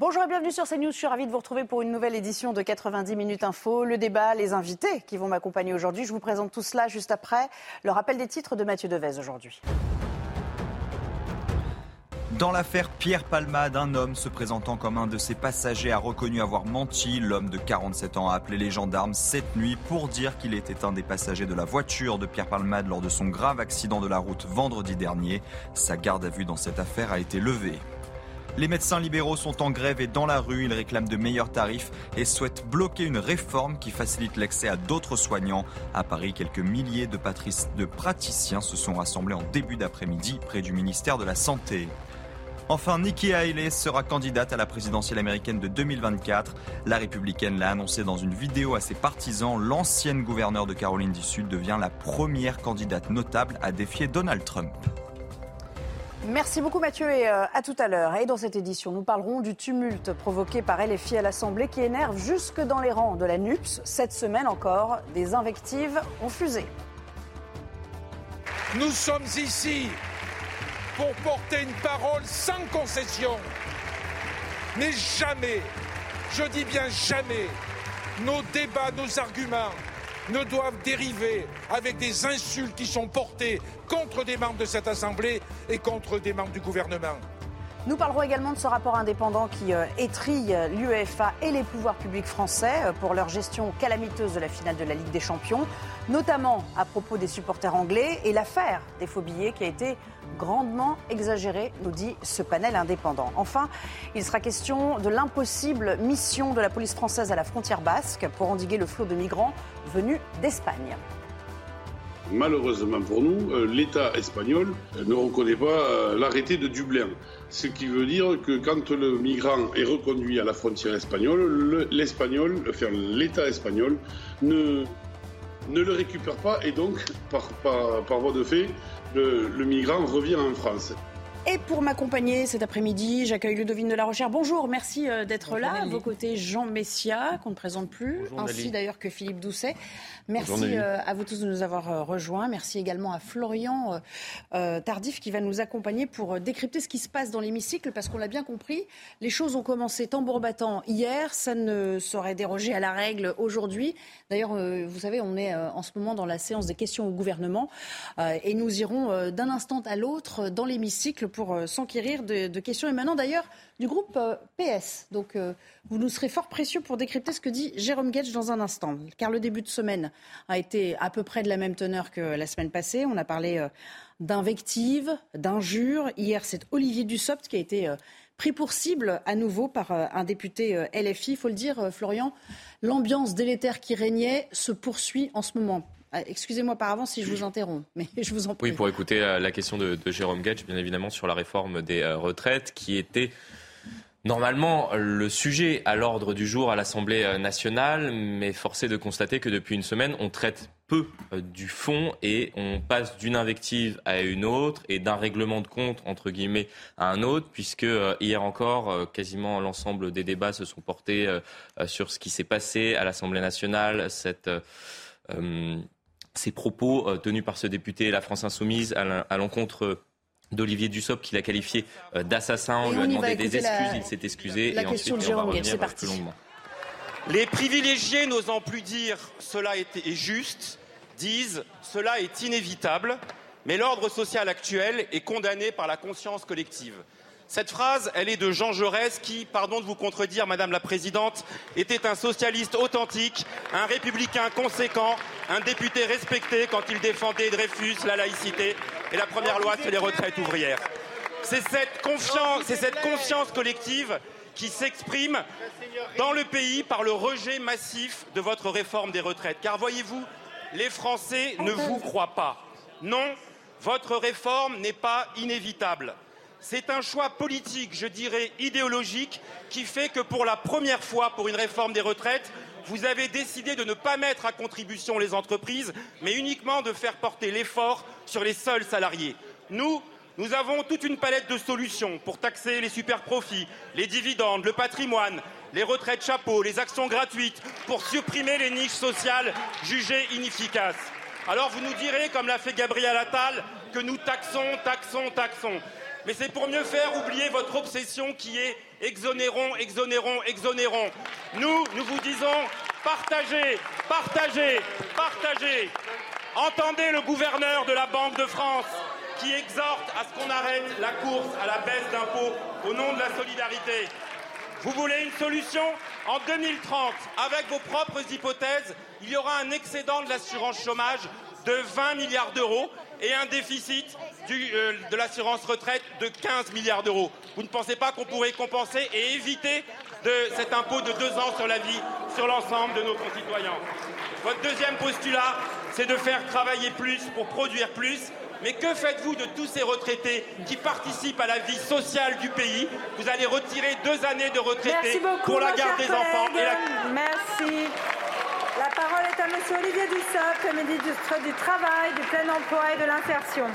Bonjour et bienvenue sur CNews. Je suis ravie de vous retrouver pour une nouvelle édition de 90 minutes info. Le débat, les invités qui vont m'accompagner aujourd'hui. Je vous présente tout cela juste après le rappel des titres de Mathieu Devez aujourd'hui. Dans l'affaire Pierre Palmade, un homme se présentant comme un de ses passagers a reconnu avoir menti. L'homme de 47 ans a appelé les gendarmes cette nuit pour dire qu'il était un des passagers de la voiture de Pierre Palmade lors de son grave accident de la route vendredi dernier. Sa garde à vue dans cette affaire a été levée. Les médecins libéraux sont en grève et dans la rue. Ils réclament de meilleurs tarifs et souhaitent bloquer une réforme qui facilite l'accès à d'autres soignants. À Paris, quelques milliers de, praticiens se sont rassemblés en début d'après-midi près du ministère de la Santé. Enfin, Nikki Haley sera candidate à la présidentielle américaine de 2024. La républicaine l'a annoncé dans une vidéo à ses partisans. L'ancienne gouverneure de Caroline du Sud devient la première candidate notable à défier Donald Trump. Merci beaucoup Mathieu et euh, à tout à l'heure. Et dans cette édition, nous parlerons du tumulte provoqué par LFI à l'Assemblée qui énerve jusque dans les rangs de la NUPS. Cette semaine encore, des invectives ont fusé. Nous sommes ici pour porter une parole sans concession. Mais jamais, je dis bien jamais, nos débats, nos arguments ne doivent dériver avec des insultes qui sont portées contre des membres de cette Assemblée et contre des membres du gouvernement. Nous parlerons également de ce rapport indépendant qui euh, étrille l'UEFA et les pouvoirs publics français euh, pour leur gestion calamiteuse de la finale de la Ligue des Champions, notamment à propos des supporters anglais et l'affaire des faux billets qui a été grandement exagérée, nous dit ce panel indépendant. Enfin, il sera question de l'impossible mission de la police française à la frontière basque pour endiguer le flot de migrants venus d'Espagne. Malheureusement pour nous, euh, l'État espagnol ne reconnaît pas l'arrêté de Dublin. Ce qui veut dire que quand le migrant est reconduit à la frontière espagnole, l'espagnol, enfin l'État espagnol, ne, ne le récupère pas et donc, par, voie de fait, le migrant revient en France. Et pour m'accompagner cet après-midi, j'accueille Ludovine de la Rochère. Bonjour, merci euh, d'être là. À vos côtés, Jean Messia, qu'on ne présente plus, ainsi d'ailleurs que Philippe Doucet. Merci euh, à vous tous de nous avoir euh, rejoints. Merci également à Florian Tardif qui va nous accompagner pour décrypter ce qui se passe dans l'hémicycle, parce qu'on l'a bien compris, les choses ont commencé tambour battant hier, ça ne saurait déroger à la règle aujourd'hui. D'ailleurs, vous savez, on est en ce moment dans la séance des questions au gouvernement, et nous irons d'un instant à l'autre dans l'hémicycle pour euh, s'enquérir de, questions émanant d'ailleurs du groupe euh, PS. Donc euh, vous nous serez fort précieux pour décrypter ce que dit Jérôme Gage dans un instant. Car le début de semaine a été à peu près de la même teneur que la semaine passée. On a parlé d'invectives, d'injures. Hier, c'est Olivier Dussopt qui a été pris pour cible à nouveau par un député LFI. Il faut le dire, Florian, l'ambiance délétère qui régnait se poursuit en ce moment. Ah, excusez-moi par avance si je vous interromps, mais je vous en prie. Oui, pour écouter euh, la question de, Jérôme Gage, bien évidemment, sur la réforme des euh, retraites, qui était normalement le sujet à l'ordre du jour à l'Assemblée euh, nationale, mais forcé de constater que depuis une semaine, on traite peu du fond et on passe d'une invective à une autre et d'un règlement de compte, entre guillemets, à un autre, puisque hier encore, quasiment l'ensemble des débats se sont portés sur ce qui s'est passé à l'Assemblée nationale, ces propos euh, tenus par ce député La France Insoumise à l'encontre d'Olivier Dussopt qui l'a qualifié euh, d'assassin. On lui a demandé des excuses, il s'est excusé. La et question ensuite, de Jérôme c'est parti. Les privilégiés n'osant plus dire cela est juste, disent cela est inévitable, mais l'ordre social actuel est condamné par la conscience collective. Cette phrase, elle est de Jean Jaurès qui, pardon de vous contredire, Madame la Présidente, était un socialiste authentique, un républicain conséquent, un député respecté quand il défendait Dreyfus, la laïcité et la première loi sur les retraites ouvrières. C'est cette confiance, collective qui s'exprime dans le pays par le rejet massif de votre réforme des retraites. Car voyez-vous, les Français ne vous croient pas. Non, votre réforme n'est pas inévitable c'est un choix politique, je dirais idéologique, qui fait que pour la première fois pour une réforme des retraites, vous avez décidé de ne pas mettre à contribution les entreprises, mais uniquement de faire porter l'effort sur les seuls salariés. Nous, nous avons toute une palette de solutions pour taxer les superprofits, les dividendes, le patrimoine, les retraites chapeaux, les actions gratuites, pour supprimer les niches sociales jugées inefficaces. Alors vous nous direz, comme l'a fait Gabriel Attal, que nous taxons, taxons, taxons. Mais c'est pour mieux faire oublier votre obsession qui est exonérons, exonérons, exonérons. Nous, nous vous disons partagez, partagez, partagez. Entendez le gouverneur de la Banque de France qui exhorte à ce qu'on arrête la course à la baisse d'impôts au nom de la solidarité. Vous voulez une solution? En 2030, avec vos propres hypothèses, il y aura un excédent de l'assurance chômage de 20 milliards d'euros et un déficit euh, de l'assurance retraite de 15 milliards d'euros. Vous ne pensez pas qu'on pourrait compenser et éviter de cet impôt de deux ans sur la vie sur l'ensemble de nos concitoyens? Votre deuxième postulat, c'est de faire travailler plus pour produire plus. Mais que faites-vous de tous ces retraités qui participent à la vie sociale du pays? Vous allez retirer deux années de retraités pour la garde des enfants. Merci. La parole est à Monsieur Olivier Dussopt, ministre du Travail, du Plein Emploi et de l'Insertion.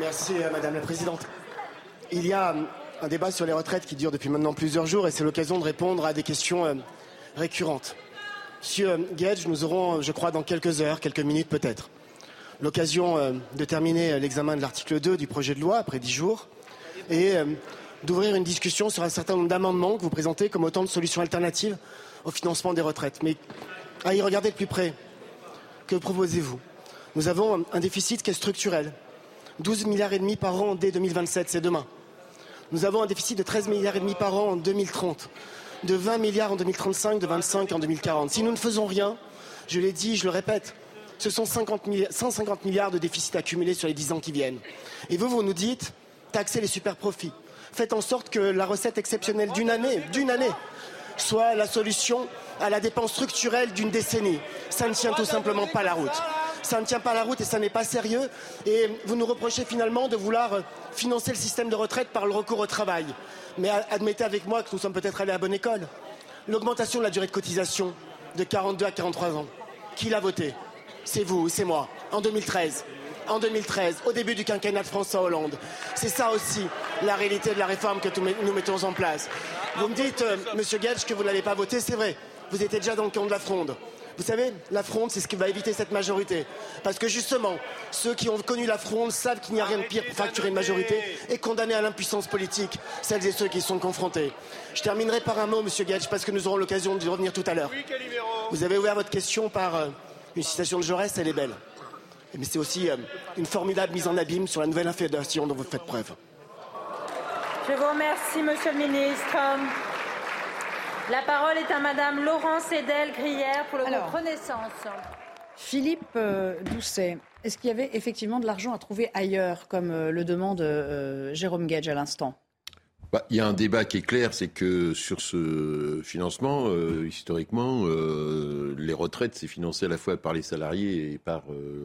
Merci, euh, Madame la Présidente. Il y a euh, un débat sur les retraites qui dure depuis maintenant plusieurs jours et c'est l'occasion de répondre à des questions euh, récurrentes. Monsieur Gage, nous aurons, je crois, dans quelques heures, quelques minutes peut-être, l'occasion de terminer l'examen de l'article 2 du projet de loi après dix jours et d'ouvrir une discussion sur un certain nombre d'amendements que vous présentez comme autant de solutions alternatives au financement des retraites. Mais à y regarder de plus près, que proposez-vous? Nous avons un déficit qui est structurel. 12 milliards et demi par an dès 2027, c'est demain. Nous avons un déficit de 13 milliards et demi par an en 2030, de 20 milliards en 2035, de 25 en 2040. Si nous ne faisons rien, je l'ai dit, je le répète, ce sont 50 milliards, 150 milliards de déficit accumulés sur les 10 ans qui viennent. Et vous, vous nous dites, taxez les super profits. Faites en sorte que la recette exceptionnelle d'une année, d'une année, soit la solution à la dépense structurelle d'une décennie. Ça ne tient tout simplement pas la route. Ça ne tient pas la route et ça n'est pas sérieux. Et vous nous reprochez finalement de vouloir financer le système de retraite par le recours au travail. Mais admettez avec moi que nous sommes peut-être allés à bonne école. L'augmentation de la durée de cotisation de 42 à 43 ans. Qui l'a voté C'est vous, c'est moi, en 2013 en 2013, au début du quinquennat de François Hollande. C'est ça aussi la réalité de la réforme que nous mettons en place. Vous me dites, euh, Monsieur Gage, que vous n'allez pas voter, c'est vrai. Vous étiez déjà dans le camp de la fronde. Vous savez, la fronde, c'est ce qui va éviter cette majorité. Parce que justement, ceux qui ont connu la fronde savent qu'il n'y a rien de pire pour facturer une majorité et condamner à l'impuissance politique celles et ceux qui y sont confrontés. Je terminerai par un mot, Monsieur Gage, parce que nous aurons l'occasion d'y revenir tout à l'heure. Vous avez ouvert votre question par euh, une citation de Jaurès, elle est belle. Mais c'est aussi euh, une formidable mise en abîme sur la nouvelle infédération dont vous faites preuve. Je vous remercie, Monsieur le Ministre. La parole est à Madame Laurence Edel-Grière pour le groupe Renaissance. Philippe euh, Doucet, est-ce qu'il y avait effectivement de l'argent à trouver ailleurs, comme euh, le demande euh, Jérôme Gage à l'instant? Bah, il y a un débat qui est clair, c'est que sur ce financement, historiquement, les retraites, c'est financé à la fois par les salariés et par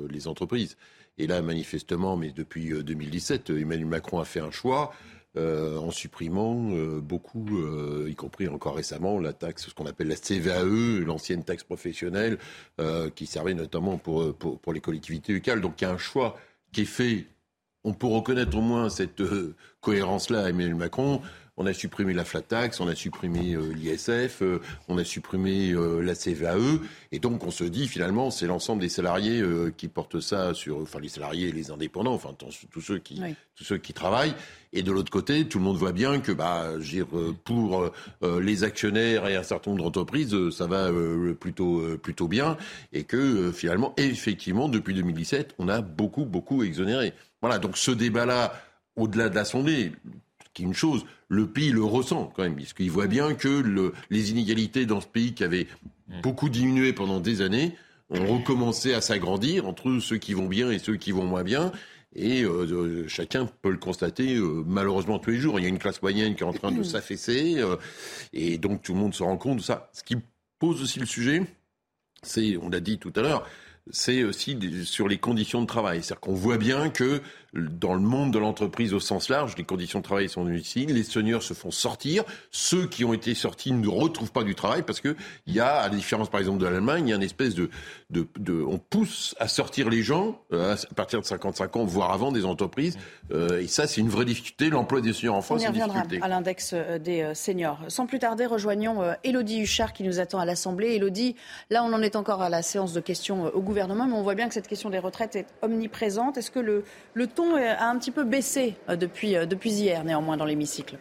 les entreprises. Et là, manifestement, mais depuis 2017, Emmanuel Macron a fait un choix euh, en supprimant euh, beaucoup, euh, y compris encore récemment, la taxe, ce qu'on appelle la CVAE, l'ancienne taxe professionnelle, qui servait notamment pour, les collectivités locales. Donc il y a un choix qui est fait. On peut reconnaître au moins cette cohérence-là Emmanuel Macron. On a supprimé la flat tax, on a supprimé euh, l'ISF, euh, on a supprimé euh, la CVAE, et donc on se dit finalement c'est l'ensemble des salariés qui portent ça sur, enfin les salariés et les indépendants, enfin tous ceux qui, tous ceux qui travaillent. Et de l'autre côté, tout le monde voit bien que, bah, pour les actionnaires et un certain nombre d'entreprises, ça va plutôt plutôt bien, et que finalement, effectivement, depuis 2017, on a beaucoup beaucoup exonéré. Voilà, donc ce débat-là, au-delà de l'Assemblée, qui est une chose, le pays le ressent quand même, puisqu'il voit bien que les inégalités dans ce pays qui avaient mmh. beaucoup diminué pendant des années ont recommencé à s'agrandir entre ceux qui vont bien et ceux qui vont moins bien. Et euh, euh, chacun peut le constater euh, malheureusement tous les jours. Il y a une classe moyenne qui est en train de s'affaisser et donc tout le monde se rend compte de ça. Ce qui pose aussi le sujet, c'est, on l'a dit tout à l'heure, c'est aussi sur les conditions de travail. C'est-à-dire qu'on voit bien que dans le monde de l'entreprise au sens large, les conditions de travail sont difficiles, les seniors se font sortir, ceux qui ont été sortis ne retrouvent pas du travail parce que il y a, à la différence par exemple de l'Allemagne, il y a une espèce de, de, de, on pousse à sortir les gens euh, à partir de 55 ans, voire avant des entreprises, euh, et ça c'est une vraie difficulté. L'emploi des seniors en France, on y reviendra à l'index euh, des seniors. Sans plus tarder, rejoignons Elodie Huchard qui nous attend à l'Assemblée. Elodie, là on en est encore à la séance de questions au gouvernement gouvernement, mais on voit bien que cette question des retraites est omniprésente. Est-ce que le, le ton a un petit peu baissé depuis, depuis hier, néanmoins, dans l'hémicycle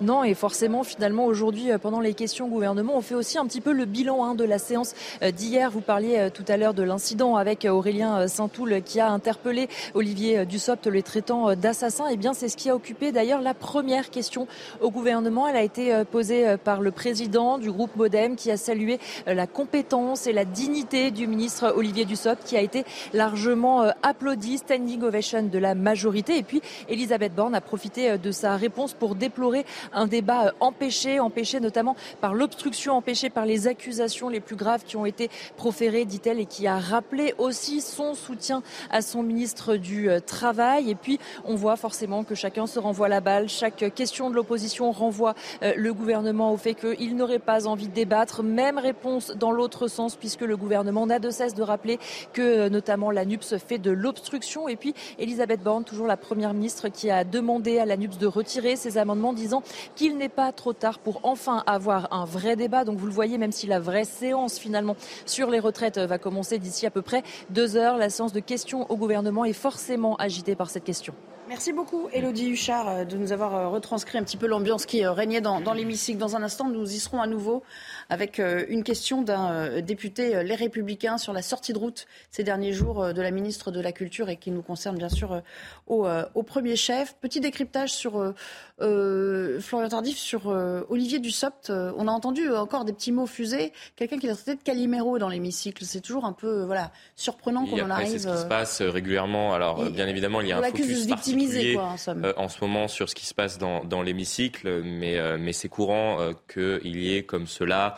Non, et forcément, finalement, aujourd'hui, euh, pendant les questions au gouvernement, on fait aussi un petit peu le bilan hein, de la séance euh, d'hier. Vous parliez euh, tout à l'heure de l'incident avec Aurélien Saint-Toul qui a interpellé Olivier Dussopt, le traitant d'assassin. Eh bien, c'est ce qui a occupé d'ailleurs la première question au gouvernement. Elle a été posée par le président du groupe Modem qui a salué la compétence et la dignité du ministre Olivier Dussopt qui a été largement applaudi, standing ovation de la majorité. Et puis, Elisabeth Borne a profité de sa réponse pour déplorer un débat euh, empêché, empêché notamment par l'obstruction, empêché par les accusations les plus graves qui ont été proférées, dit-elle, et qui a rappelé aussi son soutien à son ministre du euh, Travail. Et puis, on voit forcément que chacun se renvoie la balle. Chaque question de l'opposition renvoie euh, le gouvernement au fait qu'il n'aurait pas envie de débattre. Même réponse dans l'autre sens, puisque le gouvernement n'a de cesse de rappeler que notamment la NUPS fait de l'obstruction. Et puis, Elisabeth Borne, toujours la première ministre, qui a demandé à la NUPS de retirer ses amendements, disant qu'il n'est pas trop tard pour enfin avoir un vrai débat. Donc vous le voyez, même si la vraie séance finalement sur les retraites va commencer d'ici à peu près deux heures, la séance de questions au gouvernement est forcément agitée par cette question. Merci beaucoup, Elodie Huchard, euh, de nous avoir euh, retranscrit un petit peu l'ambiance qui euh, régnait dans, dans l'hémicycle. Dans un instant, nous y serons à nouveau avec une question d'un député Les Républicains sur la sortie de route ces derniers jours de la ministre de la Culture et qui nous concerne bien sûr au, au premier chef. Petit décryptage sur Florian Tardif, sur Olivier Dussopt. on a entendu encore des petits mots fusés. Quelqu'un qui l'a traité de Calimero dans l'hémicycle. C'est toujours un peu voilà, surprenant qu'on en arrive. C'est ce qui se passe régulièrement. Alors, bien évidemment, il y a un focus euh, en ce moment sur ce qui se passe dans, l'hémicycle, mais, euh, mais c'est courant euh, qu'il y ait comme cela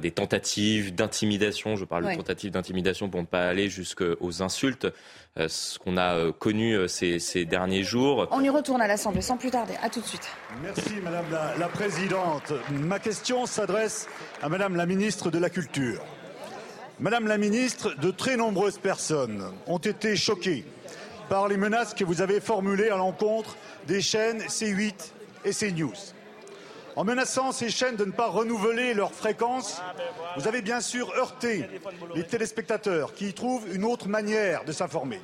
des tentatives d'intimidation. Je parle de tentatives d'intimidation pour ne pas aller jusqu'aux insultes. ce qu'on a connu ces, derniers jours. On y retourne à l'Assemblée sans plus tarder. À tout de suite. Merci Madame la Présidente. Ma question s'adresse à Madame la Ministre de la Culture. Madame la Ministre, de très nombreuses personnes ont été choquées par les menaces que vous avez formulées à l'encontre des chaînes C8 et CNews. En menaçant ces chaînes de ne pas renouveler leurs fréquences, vous avez bien sûr heurté les téléspectateurs qui y trouvent une autre manière de s'informer.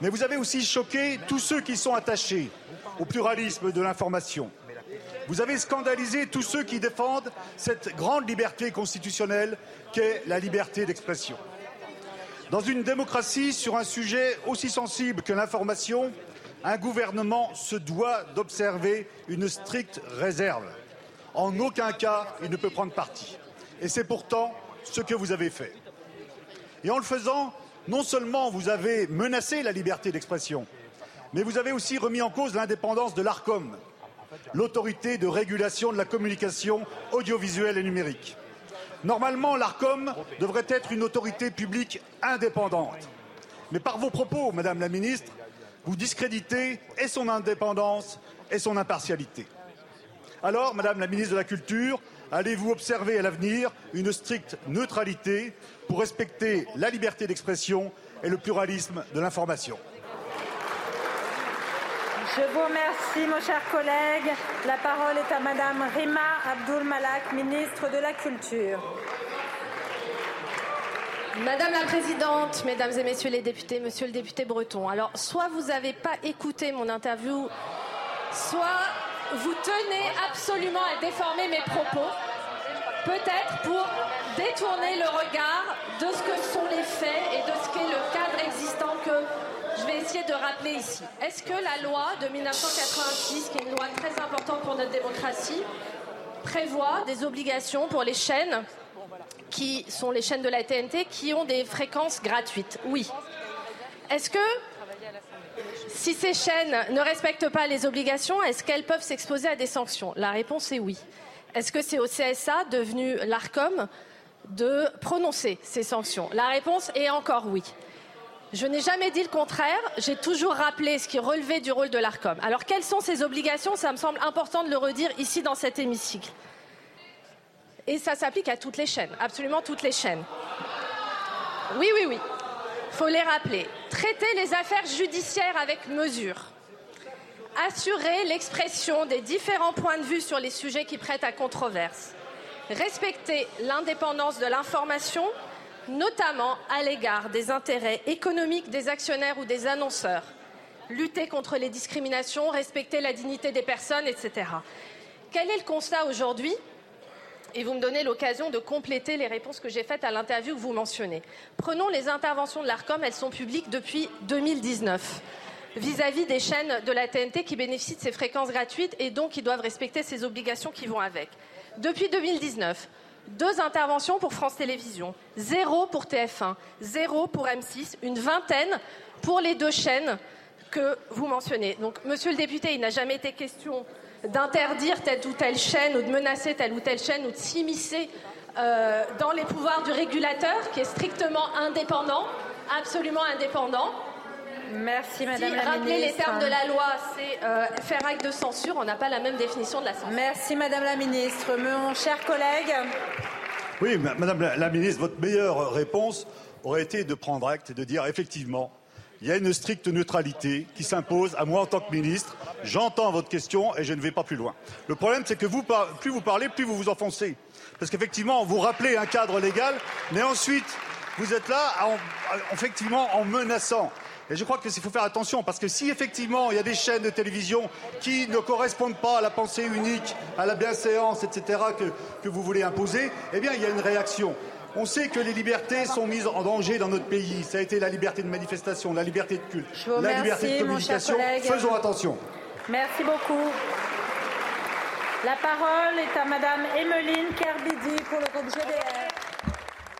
Mais vous avez aussi choqué tous ceux qui sont attachés au pluralisme de l'information. Vous avez scandalisé tous ceux qui défendent cette grande liberté constitutionnelle qu'est la liberté d'expression. Dans une démocratie, sur un sujet aussi sensible que l'information, un gouvernement se doit d'observer une stricte réserve. En aucun cas, il ne peut prendre parti. Et c'est pourtant ce que vous avez fait. En le faisant, non seulement vous avez menacé la liberté d'expression, mais vous avez aussi remis en cause l'indépendance de l'ARCOM, l'autorité de régulation de la communication audiovisuelle et numérique. Normalement, l'ARCOM devrait être une autorité publique indépendante. Mais par vos propos, Madame la Ministre, vous discréditez son indépendance et son impartialité. Alors, Madame la Ministre de la Culture, allez-vous observer à l'avenir une stricte neutralité pour respecter la liberté d'expression et le pluralisme de l'information? Je vous remercie, mon cher collègue. La parole est à Madame Rima Abdul Malak, ministre de la Culture. Madame la Présidente, Mesdames et Messieurs les députés, Monsieur le député Breton, alors soit vous n'avez pas écouté mon interview, soit vous tenez absolument à déformer mes propos, peut-être pour détourner le regard de ce que sont les faits et de ce qu'est le cadre existant que je vais essayer de rappeler ici. Est-ce que la loi de 1986, qui est une loi très importante pour notre démocratie, prévoit des obligations pour les chaînes qui sont les chaînes de la TNT qui ont des fréquences gratuites? Oui. Est-ce que si ces chaînes ne respectent pas les obligations, est-ce qu'elles peuvent s'exposer à des sanctions? La réponse est oui. Est-ce que c'est au CSA, devenu l'ARCOM, de prononcer ces sanctions? La réponse est encore oui. Je n'ai jamais dit le contraire. J'ai toujours rappelé ce qui relevait du rôle de l'ARCOM. Alors, quelles sont ces obligations? Ça me semble important de le redire ici dans cet hémicycle. Et ça s'applique à toutes les chaînes, absolument toutes les chaînes. Oui, oui, oui. Il faut les rappeler. Traiter les affaires judiciaires avec mesure. Assurer l'expression des différents points de vue sur les sujets qui prêtent à controverse. respecter l'indépendance de l'information, notamment à l'égard des intérêts économiques des actionnaires ou des annonceurs, lutter contre les discriminations, respecter la dignité des personnes, etc. Quel est le constat aujourd'hui? Et vous me donnez l'occasion de compléter les réponses que j'ai faites à l'interview que vous mentionnez. Prenons les interventions de l'ARCOM, elles sont publiques depuis 2019 vis-à-vis des chaînes de la TNT qui bénéficient de ces fréquences gratuites et donc qui doivent respecter ces obligations qui vont avec. Depuis 2019, deux interventions pour France Télévisions, zéro pour TF1, zéro pour M6, une vingtaine pour les deux chaînes que vous mentionnez. Donc, monsieur le député, il n'a jamais été question d'interdire telle ou telle chaîne ou de menacer telle ou telle chaîne ou de s'immiscer euh, dans les pouvoirs du régulateur qui est strictement indépendant, absolument indépendant. Merci Madame la rappeler les termes de la loi, c'est euh, faire acte de censure, on n'a pas la même définition de la censure. Merci Madame la Ministre. Mon cher collègue. Oui, Madame la Ministre, votre meilleure réponse aurait été de prendre acte et de dire effectivement, il y a une stricte neutralité qui s'impose à moi en tant que ministre. J'entends votre question et je ne vais pas plus loin. Le problème, c'est que vous, plus vous parlez, plus vous vous enfoncez. Parce qu'effectivement, vous rappelez un cadre légal, mais ensuite, vous êtes là, effectivement, en menaçant. Et je crois qu'il faut faire attention, parce que si effectivement il y a des chaînes de télévision qui ne correspondent pas à la pensée unique, à la bienséance, etc., que, que vous voulez imposer, eh bien il y a une réaction. On sait que les libertés sont mises en danger dans notre pays. Ça a été la liberté de manifestation, la liberté de culte, la liberté de communication. Faisons attention. Merci beaucoup. La parole est à Madame Emmeline Kerbidi pour le groupe GDR.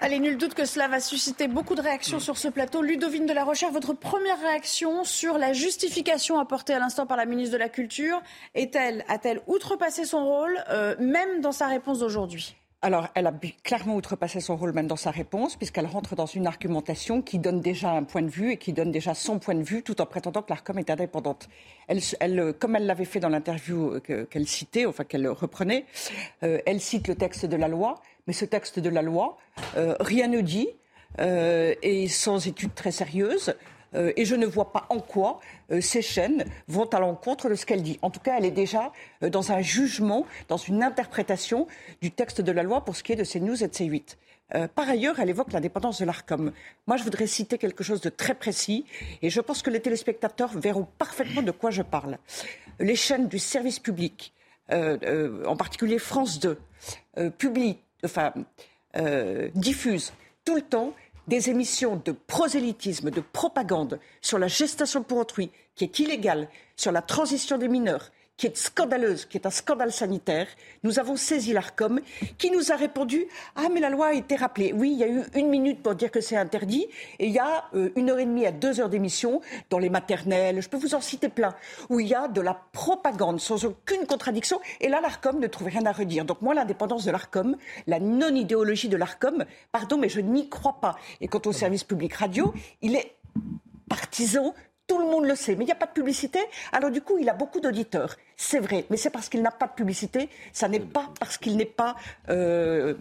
Allez, nul doute que cela va susciter beaucoup de réactions sur ce plateau. Ludovine de la Rochère, votre première réaction sur la justification apportée à l'instant par la ministre de la Culture est-elle, a-t-elle outrepassé son rôle, euh, même dans sa réponse d'aujourd'hui? Alors, elle a clairement outrepassé son rôle même dans sa réponse, puisqu'elle rentre dans une argumentation qui donne déjà un point de vue et qui donne déjà son point de vue, tout en prétendant que l'ARCOM est indépendante. Elle, elle, comme elle l'avait fait dans l'interview qu'elle citait, enfin qu'elle reprenait, euh, elle cite le texte de la loi, mais ce texte de la loi, euh, rien ne dit, euh, et sans études très sérieuses. Euh, et je ne vois pas en quoi ces chaînes vont à l'encontre de ce qu'elle dit. En tout cas, elle est déjà dans un jugement, dans une interprétation du texte de la loi pour ce qui est de CNews et de C8. par ailleurs, elle évoque l'indépendance de l'ARCOM. Moi, je voudrais citer quelque chose de très précis, et je pense que les téléspectateurs verront parfaitement de quoi je parle. Les chaînes du service public, en particulier France 2, publient enfin, euh, diffuse tout le temps des émissions de prosélytisme, de propagande sur la gestation pour autrui, qui est illégale, sur la transition des mineurs, qui est scandaleuse, qui est un scandale sanitaire. Nous avons saisi l'ARCOM qui nous a répondu Ah, mais la loi a été rappelée. Oui, il y a eu une minute pour dire que c'est interdit et il y a euh, une heure et demie à deux heures d'émission dans les maternelles, je peux vous en citer plein, où il y a de la propagande sans aucune contradiction. Et là, l'ARCOM ne trouve rien à redire. Donc, moi, l'indépendance de l'ARCOM, la non-idéologie de l'ARCOM, pardon, mais je n'y crois pas. Et quant au service public radio, il est partisan tout le monde le sait, mais il n'y a pas de publicité. Alors du coup, il a beaucoup d'auditeurs. C'est vrai, mais c'est parce qu'il n'a pas de publicité. Ça n'est pas parce qu'il n'est pas euh,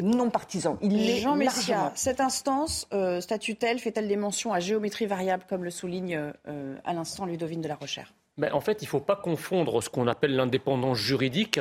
non partisan. Il est Jean Messia, cette instance euh, statutelle fait-elle des mentions à géométrie variable, comme le souligne euh, à l'instant Ludovine de la Rochère? En fait, il ne faut pas confondre ce qu'on appelle l'indépendance juridique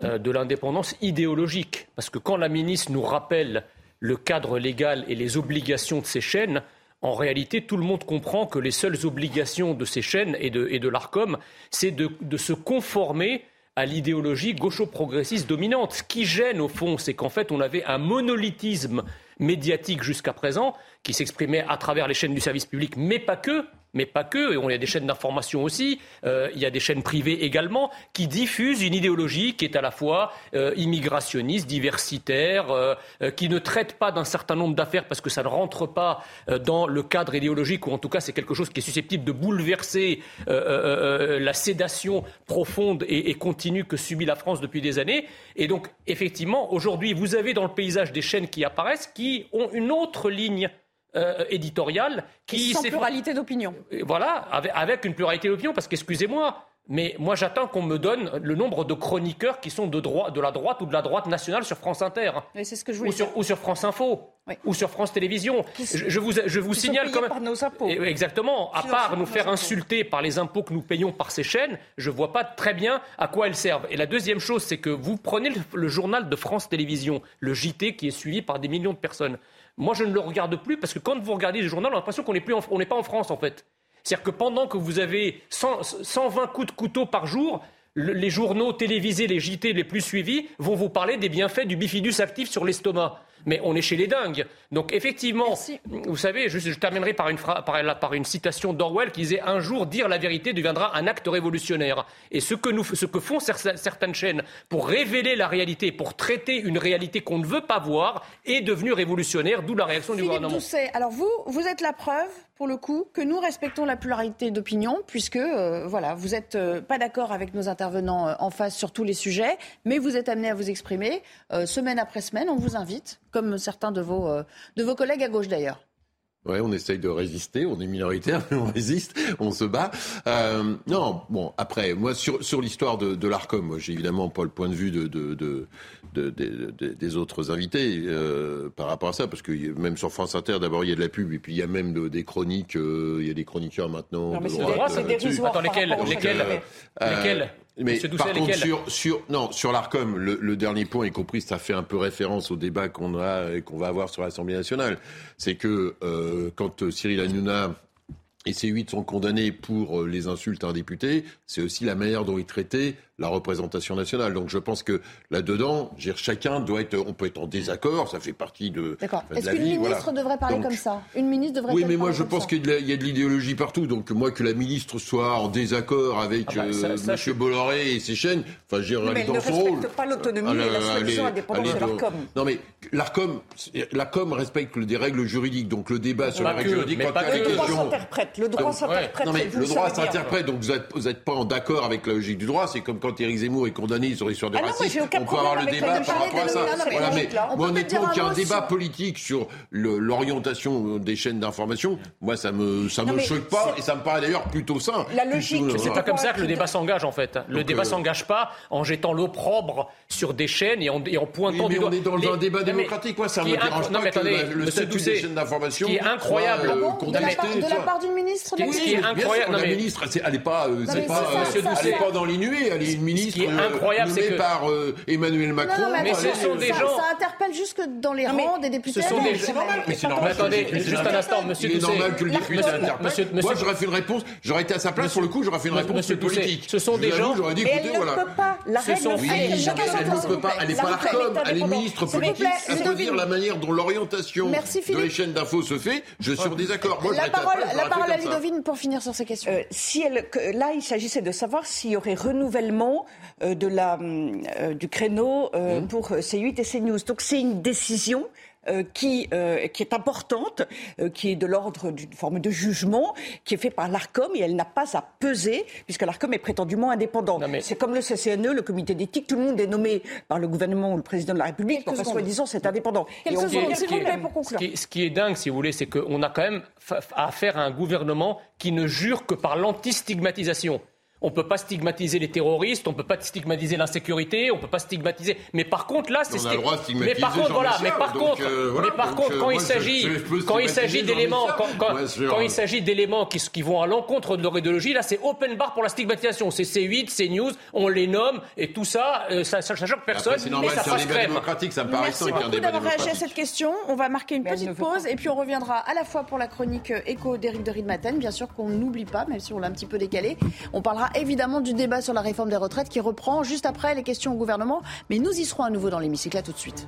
de l'indépendance idéologique. Parce que quand la ministre nous rappelle le cadre légal et les obligations de ces chaînes, en réalité, tout le monde comprend que les seules obligations de ces chaînes et de, l'ARCOM, c'est de, de, se conformer à l'idéologie gaucho-progressiste dominante. Ce qui gêne, au fond, c'est qu'en fait, on avait un monolithisme médiatique jusqu'à présent qui s'exprimait à travers les chaînes du service public, mais pas que, mais pas que. Il y a des chaînes d'information aussi, euh, il y a des chaînes privées également, qui diffusent une idéologie qui est à la fois euh, immigrationniste, diversitaire, euh, qui ne traite pas d'un certain nombre d'affaires parce que ça ne rentre pas dans le cadre idéologique, ou en tout cas c'est quelque chose qui est susceptible de bouleverser la sédation profonde et, et continue que subit la France depuis des années. Et donc, effectivement, aujourd'hui, vous avez dans le paysage des chaînes qui apparaissent qui ont une autre ligne euh, éditoriale qui... Sans pluralité d'opinion. Voilà, avec, une pluralité d'opinion, parce qu'excusez-moi, mais moi j'attends qu'on me donne le nombre de chroniqueurs qui sont de, de la droite ou de la droite nationale sur France Inter. c'est ce que je ou, sur, ou sur France Info. Ou sur France Télévisions. Je, vous, je vous signale quand même. Par nos impôts. Exactement. À part nous faire insulter par les impôts que nous payons par ces chaînes, je ne vois pas très bien à quoi elles servent. Et la deuxième chose, c'est que vous prenez le, journal de France Télévisions, le JT qui est suivi par des millions de personnes. Moi, je ne le regarde plus parce que quand vous regardez le journal, on a l'impression qu'on n'est pas en France en fait. C'est-à-dire que pendant que vous avez 120 coups de couteau par jour, les journaux télévisés, les JT les plus suivis vont vous parler des bienfaits du bifidus actif sur l'estomac mais on est chez les dingues. Donc effectivement, vous savez, je, terminerai par une, par, une citation d'Orwell qui disait un jour dire la vérité deviendra un acte révolutionnaire. Et ce que, nous, ce que font certaines chaînes pour révéler la réalité, pour traiter une réalité qu'on ne veut pas voir, est devenu révolutionnaire, d'où la réaction du gouvernement. Doucet, alors vous, vous êtes la preuve, pour le coup, que nous respectons la pluralité d'opinion, puisque euh, voilà, vous n'êtes euh, pas d'accord avec nos intervenants euh, en face sur tous les sujets, mais vous êtes amené à vous exprimer semaine après semaine. On vous invite comme certains de vos, de vos collègues à gauche d'ailleurs. Ouais, on essaye de résister, on est minoritaire, mais on résiste, on se bat. Euh, non, bon, après, moi, sur, sur l'histoire de, de l'ARCOM, moi, j'ai évidemment pas le point de vue de, de, de, des autres invités euh, par rapport à ça, parce que même sur France Inter, d'abord, il y a de la pub, et puis il y a même des chroniques, euh, il y a des chroniqueurs maintenant. Non, mais c'est droit, c'est dérisoire. Attends, lesquels, lesquels, lesquels mais par contre, sur, sur, non, sur l'ARCOM, le, le, dernier point, y compris, ça fait un peu référence au débat qu'on a qu'on va avoir sur l'Assemblée nationale. C'est que euh, quand Cyril Hanouna et ces huit sont condamnés pour euh, les insultes à un député, c'est aussi la manière dont ils traitaient la représentation nationale. Donc je pense que là-dedans, chacun doit être, on peut être en désaccord, ça fait partie de, D'accord. Est-ce qu'une ministre devrait parler comme ça? Une ministre devrait Oui, mais moi je pense qu'il y a de l'idéologie partout. Donc moi que la ministre soit en désaccord avec ah bah, euh, M. Bolloré et ses chaînes, enfin j'ai mais dans son rôle. pas l'autonomie et la solution indépendante de l'ARCOM. Non mais l'ARCOM, la com respecte des règles juridiques. Donc le débat sur les règles juridiques, droit s'interprète. Le droit s'interprète. Non mais le droit s'interprète. Donc vous n'êtes pas en d'accord avec la logique du droit. C'est comme quand Éric Zemmour est condamné sur l'histoire de ah racisme, on peut avoir le débat par rapport à ça. Voilà, mais moi, honnêtement, qu'il y ait un débat politique sur l'orientation des chaînes d'information, moi, ça me, ça me choque pas et ça me paraît d'ailleurs plutôt sain. La logique. C'est pas comme ça que le débat s'engage, en fait. Le débat euh, s'engage pas en jetant l'opprobre sur des chaînes et en, pointant du doigt. on est dans un débat démocratique, quoi. Ça me dérange pas que le statut des chaînes d'information qui est incroyable. Euh, de la part ministre Ce qui est incroyable. La ministre, elle n'est pas dans l'inuée, elle est une ministre incroyable, c'est que par euh, Emmanuel Macron. mais, ce sont des gens. Ça interpelle jusque dans les rangs des députés. Ce sont des C'est normal. Mais c'est normal. Attendez, juste un instant, Monsieur Il est normal que le député interpelle. Moi, j'aurais fait une réponse. J'aurais été à sa place pour le coup. J'aurais fait une réponse politique. Ce sont des gens. J'aurais dit, écoutez, voilà. Elle ne peut pas. La règle Elle ne peut pas. Elle n'est pas l'ARCOM. Elle est ministre politique. Elle peut dire la manière dont l'orientation de les chaînes d'infos se fait. Je suis en désaccord. La parole à Ludovine pour finir sur ces questions. Si elle, là, il s'agissait de savoir s'il y aurait renouvellement de la euh, du créneau euh, mmh. pour C8 et CNews. Donc c'est une décision euh, qui, qui est importante, qui est de l'ordre d'une forme de jugement, qui est fait par l'ARCOM et elle n'a pas à peser, puisque l'ARCOM est prétendument indépendant. C'est comme le CCNE, le comité d'éthique, tout le monde est nommé par le gouvernement ou le président de la République, enfin, soi-disant, c'est indépendant. Ce qui est dingue, si vous voulez, c'est qu'on a quand même affaire à un gouvernement qui ne jure que par l'anti-stigmatisation. On ne peut pas stigmatiser les terroristes, on ne peut pas stigmatiser l'insécurité, on ne peut pas stigmatiser. Mais par contre, là, c'est. On a le droit de stigmatiser Mais par contre, voilà. Mais par contre, euh, mais par contre, quand, il s'agit, quand il s'agit d'éléments, quand, il s'agit d'éléments qui, qui vont à l'encontre de leur idéologie, là, c'est open bar pour la stigmatisation. C'est C8, c'est News, on les nomme et tout ça, euh, ça, ça, choque personne. C'est normal, c'est un débat démocratique, ça me paraît Merci beaucoup d'avoir réagi à cette question. On va marquer une petite pause et puis on reviendra à la fois pour la chronique écho d'Éric de Ridmaten, bien sûr qu'on n'oublie pas, même si on l'a un petit peu décalé. On parlera évidemment du débat sur la réforme des retraites qui reprend juste après les questions au gouvernement. Mais nous y serons à nouveau dans l'hémicycle. Tout de suite.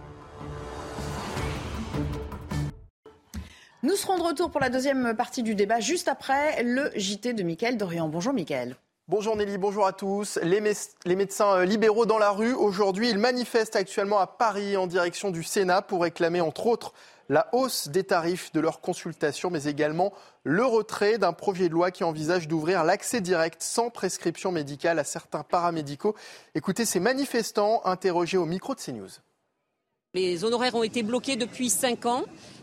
Nous serons de retour pour la deuxième partie du débat, juste après le JT de Mickaël Dorian. Bonjour Mickaël. Bonjour Nelly, bonjour à tous. Les, les, médecins euh, libéraux dans la rue, aujourd'hui, ils manifestent actuellement à Paris en direction du Sénat pour réclamer, entre autres, la hausse des tarifs de leurs consultations, mais également le retrait d'un projet de loi qui envisage d'ouvrir l'accès direct sans prescription médicale à certains paramédicaux. Écoutez ces manifestants interrogés au micro de CNews. Les honoraires ont été bloqués depuis 5 ans.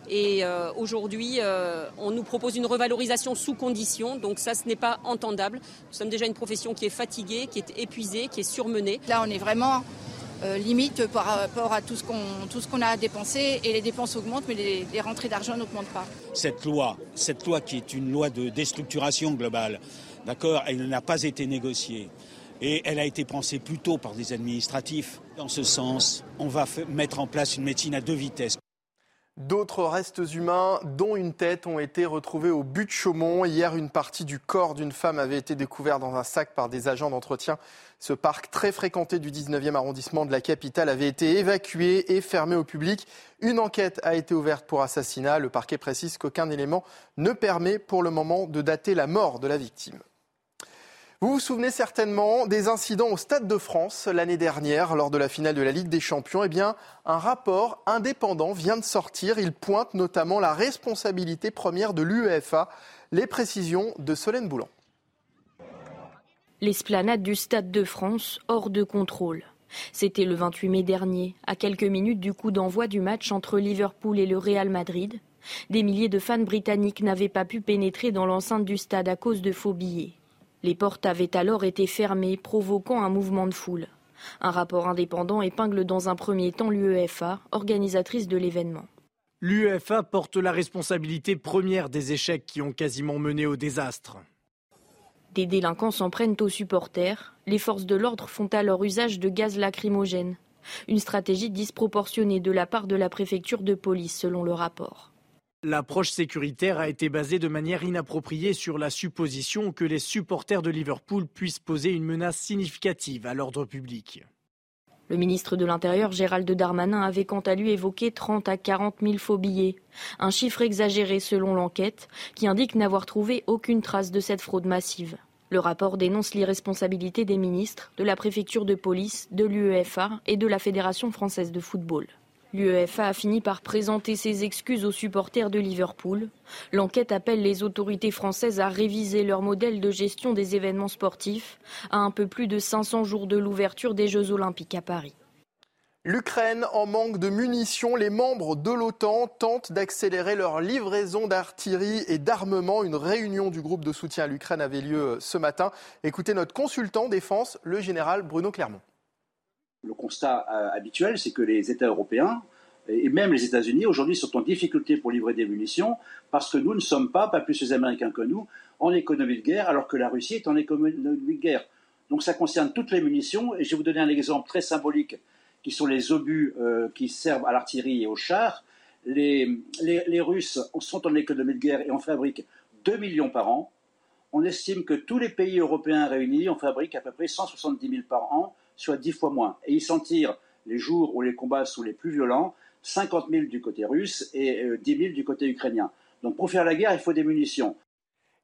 Et euh, aujourd'hui, euh, on nous propose une revalorisation sous condition. Donc ça, ce n'est pas entendable. Nous sommes déjà une profession qui est fatiguée, qui est épuisée, qui est surmenée. Là, on est vraiment euh, limite par rapport à tout ce qu'on a à dépenser. Et les dépenses augmentent, mais les, les rentrées d'argent n'augmentent pas. Cette loi, cette loi qui est une loi de déstructuration globale, d'accord, elle n'a pas été négociée. Et elle a été pensée plutôt par des administratifs. Dans ce sens, on va mettre en place une médecine à deux vitesses. D'autres restes humains, dont une tête, ont été retrouvés au but de Chaumont. Hier, une partie du corps d'une femme avait été découverte dans un sac par des agents d'entretien. Ce parc très fréquenté du 19e arrondissement de la capitale avait été évacué et fermé au public. Une enquête a été ouverte pour assassinat. Le parquet précise qu'aucun élément ne permet pour le moment de dater la mort de la victime. Vous vous souvenez certainement des incidents au Stade de France l'année dernière lors de la finale de la Ligue des Champions. Eh bien, un rapport indépendant vient de sortir. Il pointe notamment la responsabilité première de l'UEFA. Les précisions de Solène Boulan. L'esplanade du Stade de France hors de contrôle. C'était le 28 mai dernier, à quelques minutes du coup d'envoi du match entre Liverpool et le Real Madrid. Des milliers de fans britanniques n'avaient pas pu pénétrer dans l'enceinte du stade à cause de faux billets. Les portes avaient alors été fermées, provoquant un mouvement de foule. Un rapport indépendant épingle dans un premier temps l'UEFA, organisatrice de l'événement. L'UEFA porte la responsabilité première des échecs qui ont quasiment mené au désastre. Des délinquants s'en prennent aux supporters. Les forces de l'ordre font alors usage de gaz lacrymogène. Une stratégie disproportionnée de la part de la préfecture de police, selon le rapport. L'approche sécuritaire a été basée de manière inappropriée sur la supposition que les supporters de Liverpool puissent poser une menace significative à l'ordre public. Le ministre de l'Intérieur, Gérald Darmanin, avait quant à lui évoqué 30 à 40 000 faux billets. Un chiffre exagéré selon l'enquête, qui indique n'avoir trouvé aucune trace de cette fraude massive. Le rapport dénonce l'irresponsabilité des ministres, de la préfecture de police, de l'UEFA et de la Fédération française de football. L'UEFA a fini par présenter ses excuses aux supporters de Liverpool. L'enquête appelle les autorités françaises à réviser leur modèle de gestion des événements sportifs à un peu plus de 500 jours de l'ouverture des Jeux olympiques à Paris. L'Ukraine en manque de munitions. Les membres de l'OTAN tentent d'accélérer leur livraison d'artillerie et d'armement. Une réunion du groupe de soutien à l'Ukraine avait lieu ce matin. Écoutez notre consultant défense, le général Bruno Clermont. Le constat euh, habituel, c'est que les États européens et même les États-Unis aujourd'hui sont en difficulté pour livrer des munitions parce que nous ne sommes pas, pas plus les Américains que nous, en économie de guerre alors que la Russie est en économie de guerre. Donc ça concerne toutes les munitions et je vais vous donner un exemple très symbolique qui sont les obus euh, qui servent à l'artillerie et aux chars. Les, les, Russes sont en économie de guerre et en fabriquent 2 millions par an. On estime que tous les pays européens réunis en fabriquent à peu près 170 000 par an soit dix fois moins. Et ils s'en tirent les jours où les combats sont les plus violents, 50 000 du côté russe et 10 euh, 000 du côté ukrainien. Donc pour faire la guerre, il faut des munitions.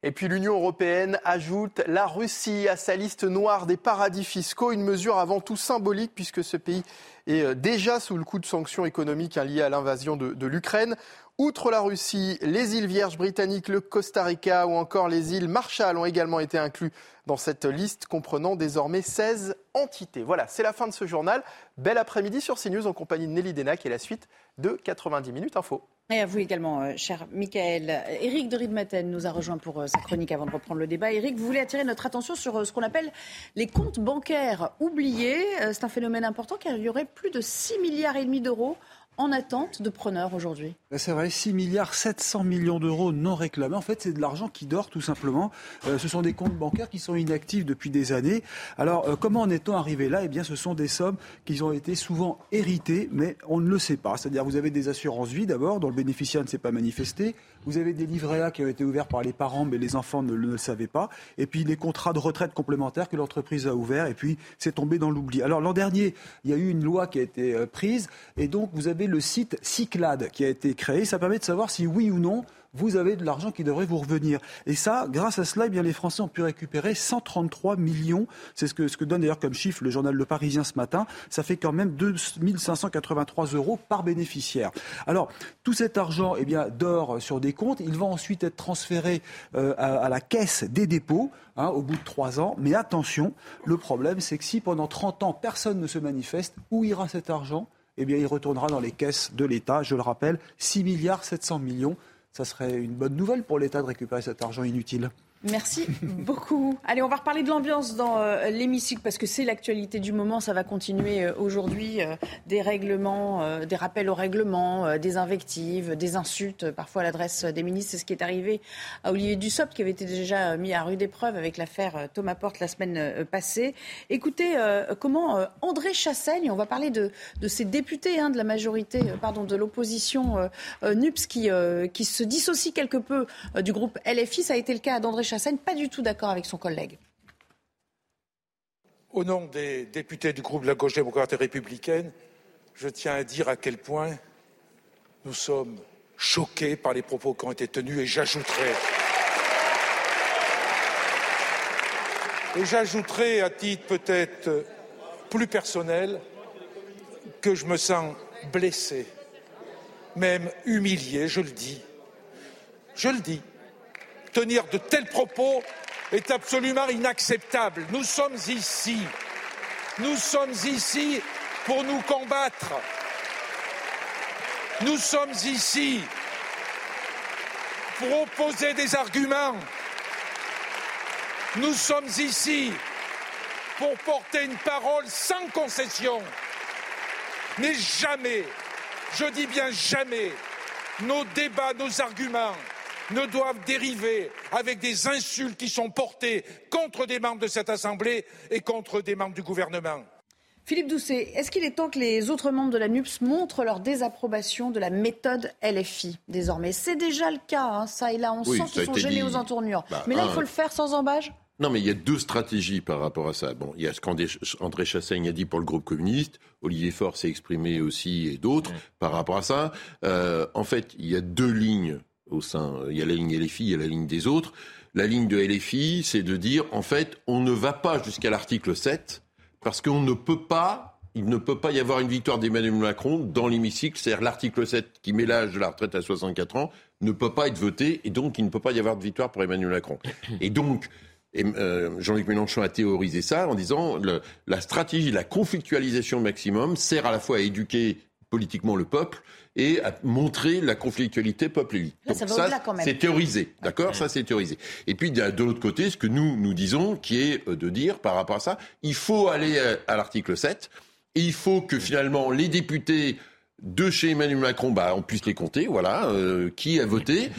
Et puis l'Union européenne ajoute la Russie à sa liste noire des paradis fiscaux, une mesure avant tout symbolique puisque ce pays est euh, déjà sous le coup de sanctions économiques hein, liées à l'invasion de, l'Ukraine. Outre la Russie, les îles Vierges britanniques, le Costa Rica ou encore les îles Marshall ont également été inclus dans cette liste comprenant désormais 16 entités. Voilà, c'est la fin de ce journal. Bel après-midi sur CNews en compagnie de Nelly Denac et la suite de 90 minutes info. Et à vous également, euh, cher Michael. Éric de Ridmaten nous a rejoint pour euh, sa chronique avant de reprendre le débat. Éric, vous voulez attirer notre attention sur euh, ce qu'on appelle les comptes bancaires oubliés. C'est un phénomène important car il y aurait plus de 6 milliards et demi d'euros en attente de preneurs aujourd'hui? C'est vrai, 6 milliards 700 millions d'euros non réclamés. En fait, c'est de l'argent qui dort tout simplement. Euh, ce sont des comptes bancaires qui sont inactifs depuis des années. Alors, euh, comment en est-on arrivé là? Eh bien, ce sont des sommes qui ont été souvent héritées, mais on ne le sait pas. C'est-à-dire, vous avez des assurances vie d'abord, dont le bénéficiaire ne s'est pas manifesté. Vous avez des livrets A qui ont été ouverts par les parents, mais les enfants ne, le savaient pas. Et puis, les contrats de retraite complémentaires que l'entreprise a ouverts. Et puis, c'est tombé dans l'oubli. Alors, l'an dernier, il y a eu une loi qui a été euh, prise. Et donc, vous avez le site Cyclade qui a été créé. Ça permet de savoir si oui ou non vous avez de l'argent qui devrait vous revenir. Et ça, grâce à cela, eh bien, les Français ont pu récupérer 133 millions. C'est ce que, donne d'ailleurs comme chiffre le journal Le Parisien ce matin. Ça fait quand même 2583 euros par bénéficiaire. Alors, tout cet argent eh bien, dort sur des comptes. Il va ensuite être transféré euh, à, la caisse des dépôts hein, au bout de trois ans. Mais attention, le problème, c'est que si pendant 30 ans, personne ne se manifeste, où ira cet argent? Eh bien, il retournera dans les caisses de l'État. Je le rappelle, 6 milliards 700 millions. Ça serait une bonne nouvelle pour l'État de récupérer cet argent inutile. Merci beaucoup. Allez, on va reparler de l'ambiance dans euh, l'hémicycle parce que c'est l'actualité du moment. Ça va continuer euh, aujourd'hui. Euh, des règlements, des rappels au règlement, des invectives, des insultes, parfois à l'adresse des ministres. C'est ce qui est arrivé à Olivier Dussopt qui avait été déjà mis à rude épreuve avec l'affaire Thomas Porte la semaine passée. Écoutez comment André Chassaigne, on va parler de, de ces députés hein, de la majorité, pardon, de l'opposition NUPS qui, qui se dissocie quelque peu du groupe LFI. Ça a été le cas d'André Chassaigne, pas du tout d'accord avec son collègue. Au nom des députés du groupe de la gauche démocrate et républicaine, je tiens à dire à quel point nous sommes choqués par les propos qui ont été tenus et j'ajouterai et j'ajouterai à titre peut-être plus personnel que je me sens blessé, même humilié, je le dis. Je le dis tenir de tels propos est absolument inacceptable. Nous sommes ici. Nous sommes ici pour nous combattre. Nous sommes ici pour opposer des arguments. Nous sommes ici pour porter une parole sans concession. Mais jamais, je dis bien jamais, nos débats, nos arguments ne doivent dériver avec des insultes qui sont portées contre des membres de cette Assemblée et contre des membres du gouvernement. Philippe Doucet, est-ce qu'il est temps que les autres membres de la NUPS montrent leur désapprobation de la méthode LFI désormais C'est déjà le cas, hein, ça et là, on sent qu'ils sont gênés aux entournures. Bah, Mais là, il faut le faire sans embâge non, mais il y a deux stratégies par rapport à ça. Bon, il y a ce qu'André Chassaigne a dit pour le groupe communiste, Olivier Faure s'est exprimé aussi et d'autres par rapport à ça. Euh, en fait, il y a deux lignes Il y a la ligne LFI, il y a la ligne des autres. La ligne de LFI, c'est de dire, en fait, on ne va pas jusqu'à l'article 7 parce qu'on ne peut pas, il ne peut pas y avoir une victoire d'Emmanuel Macron dans l'hémicycle. C'est-à-dire l'article 7 qui met l'âge de la retraite à 64 ans ne peut pas être voté et donc il ne peut pas y avoir de victoire pour Emmanuel Macron. Et donc, euh, Jean-Luc Mélenchon a théorisé ça en disant la stratégie, la conflictualisation maximum sert à la fois à éduquer politiquement le peuple et à montrer la conflictualité peuple-élite. Donc ça, c'est théorisé, d'accord? Ça, c'est théorisé. Et puis, de l'autre côté, ce que nous, nous disons, qui est euh, de dire, par rapport à ça, il faut aller à, l'article 7, et il faut que finalement les députés de chez Emmanuel Macron, bah, on puisse les compter, voilà, euh, qui a voté,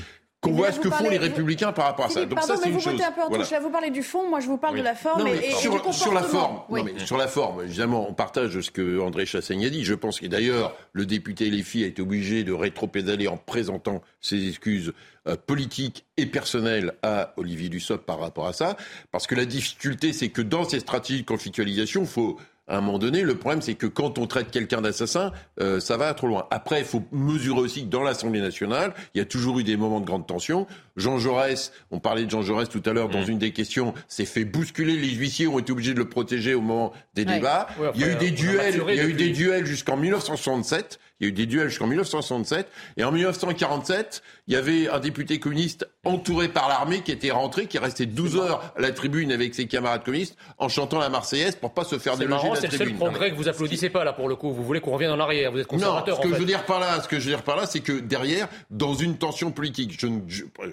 qu'on voit ce que font les républicains par rapport à ça. Donc ça, c'est une chose. Un peu en Là, vous parlez du fond, moi je vous parle de la forme et, sur, du sur, la forme. Non, mais sur la forme, évidemment, on partage ce que André Chassaigne a dit. Je pense que d'ailleurs, le député filles a été obligé de rétro-pédaler en présentant ses excuses euh, politiques et personnelles à Olivier Dussopt par rapport à ça. Parce que la difficulté, c'est que dans ces stratégies de conflictualisation, il faut à un moment donné, le problème, c'est que quand on traite quelqu'un d'assassin, euh, ça va trop loin. Après, il faut mesurer aussi que dans l'Assemblée nationale, il y a toujours eu des moments de grande tension. Jean Jaurès, on parlait de Jean Jaurès tout à l'heure dans mmh. une des questions, s'est fait bousculer. Les huissiers ont été obligés de le protéger au moment des débats. il y a eu des duels, il y a eu des duels jusqu'en 1967. Il y a eu des duels jusqu'en 1967. Et en 1947, il y avait un député communiste entouré par l'armée qui était rentré, qui est resté 12 heures à la tribune avec ses camarades communistes en chantant la Marseillaise pour pas se faire déloger de la tribune. C'est le seul progrès que vous applaudissez pas là pour le coup. Vous voulez qu'on revienne en arrière. Vous êtes conservateur. Non, ce que je veux dire par là, ce que je veux dire par là, c'est que derrière, dans une tension politique,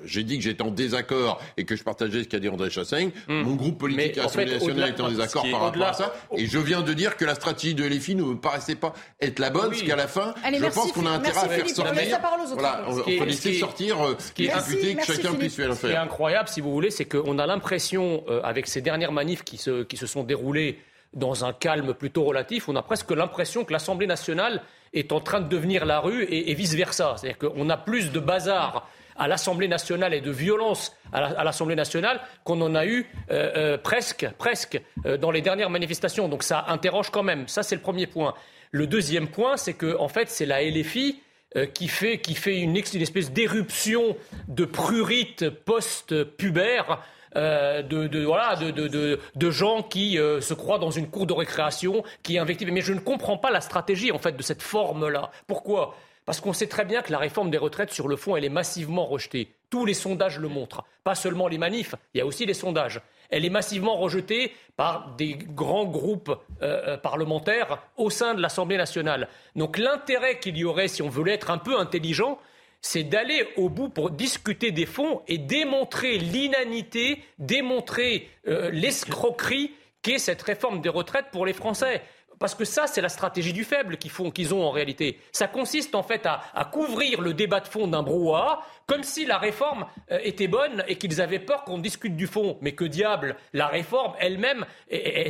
j'ai dit que j'étais en désaccord et que je partageais ce qu'a dit André Chassaigne. Hmm. Mon groupe politique à l'Assemblée nationale était en désaccord par rapport à ça. Et je viens de dire que la stratégie de LFI ne me paraissait pas être la bonne, parce qu'à la fin, je pense qu'on a intérêt à faire sortir. Voilà, on peut laisser sortir les députés que chacun puisse faire. Ce qui est incroyable, si vous voulez, c'est qu'on a l'impression, euh, avec ces dernières manifs qui se, qui se sont déroulées dans un calme plutôt relatif, on a presque l'impression que l'Assemblée nationale est en train de devenir la rue et, vice-versa. C'est-à-dire qu'on a plus de bazar à l'Assemblée nationale et de violence à l'Assemblée nationale qu'on en a eu euh, euh, presque, presque dans les dernières manifestations. Donc ça interroge quand même. Ça, c'est le premier point. Le deuxième point, c'est que en fait, c'est la LFI euh, qui fait, une, espèce d'éruption de prurite post-pubère. Euh, de, voilà, de, gens qui euh, se croient dans une cour de récréation, qui invectivent. Mais je ne comprends pas la stratégie en fait de cette forme-là. Pourquoi? Parce qu'on sait très bien que la réforme des retraites, sur le fond, elle est massivement rejetée. Tous les sondages le montrent. Pas seulement les manifs, il y a aussi les sondages. Elle est massivement rejetée par des grands groupes euh, euh, parlementaires au sein de l'Assemblée nationale. Donc l'intérêt qu'il y aurait, si on voulait être un peu intelligent, c'est d'aller au bout pour discuter des fonds et démontrer l'inanité, démontrer euh, l'escroquerie qu'est cette réforme des retraites pour les Français. Parce que ça, c'est la stratégie du faible qu'ils font, qu'ils ont en réalité. Ça consiste en fait à, couvrir le débat de fond d'un brouhaha, comme si la réforme euh, était bonne et qu'ils avaient peur qu'on discute du fond. Mais que diable, la réforme elle-même,